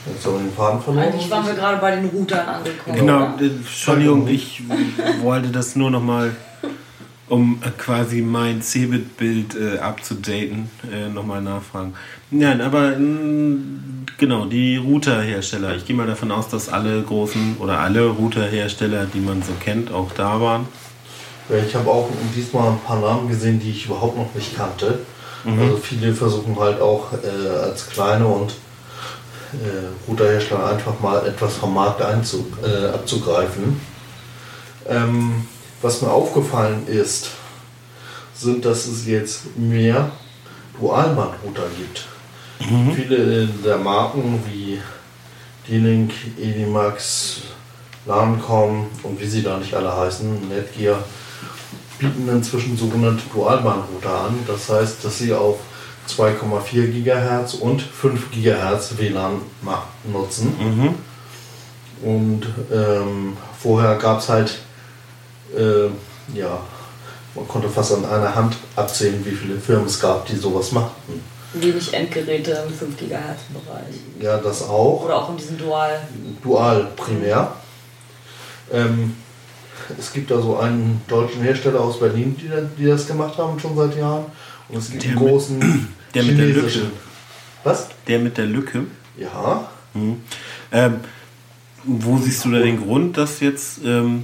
jetzt haben wir den Faden verloren. Eigentlich waren wir gerade bei den Routern angekommen. Genau, oder? äh, Entschuldigung, ich wollte das nur nochmal, um äh, quasi mein Cebit-Bild äh, abzudaten, äh, nochmal nachfragen. Nein, aber mh, genau, die Routerhersteller. Ich gehe mal davon aus, dass alle großen oder alle Routerhersteller, die man so kennt, auch da waren. Ich habe auch diesmal ein paar Namen gesehen, die ich überhaupt noch nicht kannte. Also viele versuchen halt auch äh, als kleine und äh, Routerhersteller einfach mal etwas vom Markt einzu, äh, abzugreifen. Ähm, was mir aufgefallen ist, sind, dass es jetzt mehr Dualband-Router gibt. Viele der Marken wie D-Link, Edimax, Lancom und wie sie da nicht alle heißen, Netgear, bieten inzwischen sogenannte Dualband-Router an. Das heißt, dass sie auf 2,4 GHz und 5 GHz WLAN nutzen. Mhm. Und ähm, vorher gab es halt, äh, ja, man konnte fast an einer Hand abzählen, wie viele Firmen es gab, die sowas machten. Wenig Endgeräte im 5 GHz-Bereich. Ja, das auch. Oder auch in diesem Dual. Dual primär. Ähm, es gibt da so einen deutschen Hersteller aus Berlin, die, die das gemacht haben, schon seit Jahren. Und es gibt Der einen mit- großen der mit der. Lücke. Was? Der mit der Lücke. Ja. Mhm. Ähm, wo siehst du da den Grund, dass jetzt ähm,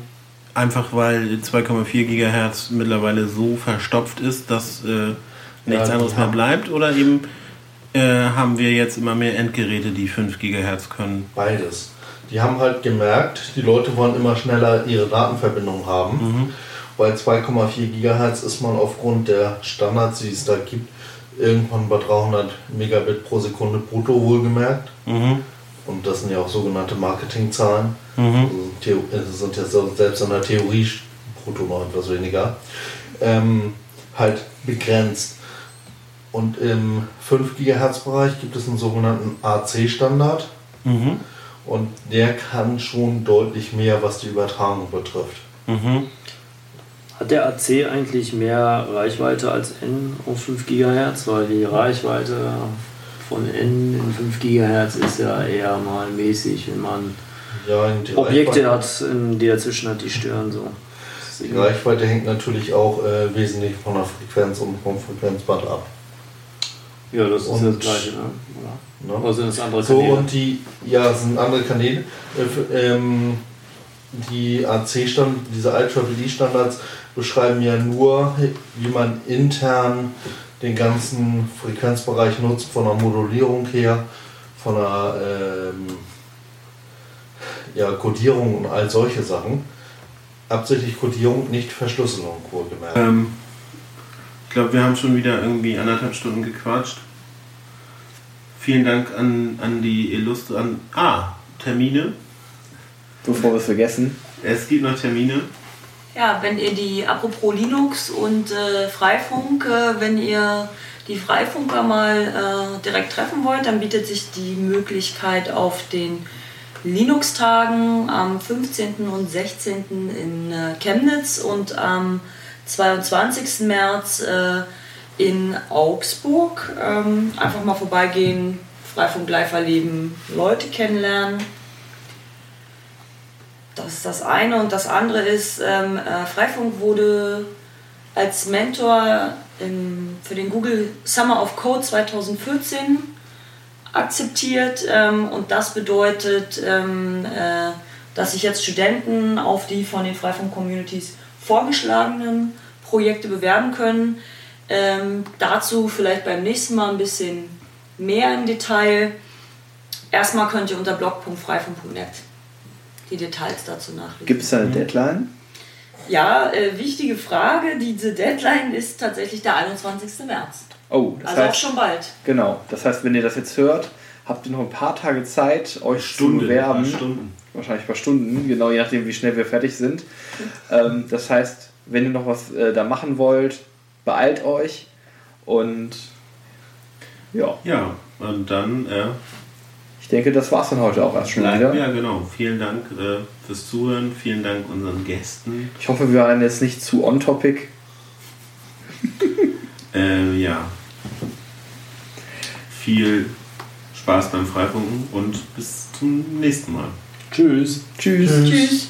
einfach weil 2,4 Gigahertz mittlerweile so verstopft ist, dass äh, nichts Ja, anderes mehr bleibt? Oder eben äh, haben wir jetzt immer mehr Endgeräte, die 5 Gigahertz können? Beides. Die haben halt gemerkt, die Leute wollen immer schneller ihre Datenverbindung haben. Bei 2,4 GHz ist man aufgrund der Standards, die es da gibt, irgendwann bei 300 Megabit pro Sekunde brutto wohlgemerkt. Mhm. Und das sind ja auch sogenannte Marketingzahlen. Mhm. Also äh, sind ja selbst in der Theorie brutto noch etwas weniger. Ähm, halt begrenzt. Und im 5 GHz Bereich gibt es einen sogenannten AC-Standard. Mhm. Und der kann schon deutlich mehr, was die Übertragung betrifft. Mhm. Hat der AC eigentlich mehr Reichweite als N auf 5 GHz? Weil die Reichweite von N in 5 GHz ist ja eher mal mäßig, wenn man Ja, Objekte hat, in- die dazwischen hat, die stören so. Die Reichweite hängt natürlich auch äh, wesentlich von der Frequenz und vom Frequenzband ab. Ja, das ist Und- das gleiche, ne? Ne? Oder? Oder sind das andere So, Kanäle? und die, ja, es sind andere Kanäle. Äh, ähm, die AC-Stand, diese IEEE-Standards beschreiben ja nur, wie man intern den ganzen Frequenzbereich nutzt, von der Modulierung her, von der ähm, ja, Codierung und all solche Sachen. Absichtlich Codierung, nicht Verschlüsselung, wohlgemerkt. Ähm, ich glaube, wir haben schon wieder irgendwie anderthalb Stunden gequatscht. Vielen Dank an, an die Illustre. An, ah, Termine. Bevor wir es vergessen. Es gibt noch Termine. Ja, wenn ihr die, apropos Linux und äh, Freifunk, äh, wenn ihr die Freifunker mal äh, direkt treffen wollt, dann bietet sich die Möglichkeit auf den Linux-Tagen am 15. und 16. in äh, Chemnitz und am 22. März äh, in Augsburg. Ähm, einfach mal vorbeigehen, Freifunk live erleben, Leute kennenlernen. Das ist das eine. Und das andere ist, ähm, äh, Freifunk wurde als Mentor für den Google Summer of Code 2014 akzeptiert. Ähm, und das bedeutet, ähm, äh, dass sich jetzt Studenten auf die von den Freifunk-Communities vorgeschlagenen Projekte bewerben können. Ähm, dazu vielleicht beim nächsten Mal ein bisschen mehr im Detail. Erstmal könnt ihr unter blog.freifunk.net die Details dazu nachlesen. Gibt es da eine Deadline? Ja, äh, wichtige Frage. Diese Deadline ist tatsächlich der 21. März. Oh, das Also auch heißt, schon bald. genau. Das heißt, wenn ihr das jetzt hört, habt ihr noch ein paar Tage Zeit, euch zu Stunden. bewerben. Stunden. Wahrscheinlich ein paar Stunden, genau je nachdem, wie schnell wir fertig sind. Ähm, das heißt, wenn ihr noch was äh, da machen wollt, beeilt euch und ja, Ja, und dann äh, ich denke, das war's dann heute auch erst schon wieder. Ja, genau. Vielen Dank äh, fürs Zuhören. Vielen Dank unseren Gästen. Ich hoffe, wir waren jetzt nicht zu on-topic. Äh, ja. Viel Spaß beim Freifunken und bis zum nächsten Mal. Tschüss. Tschüss. Tschüss.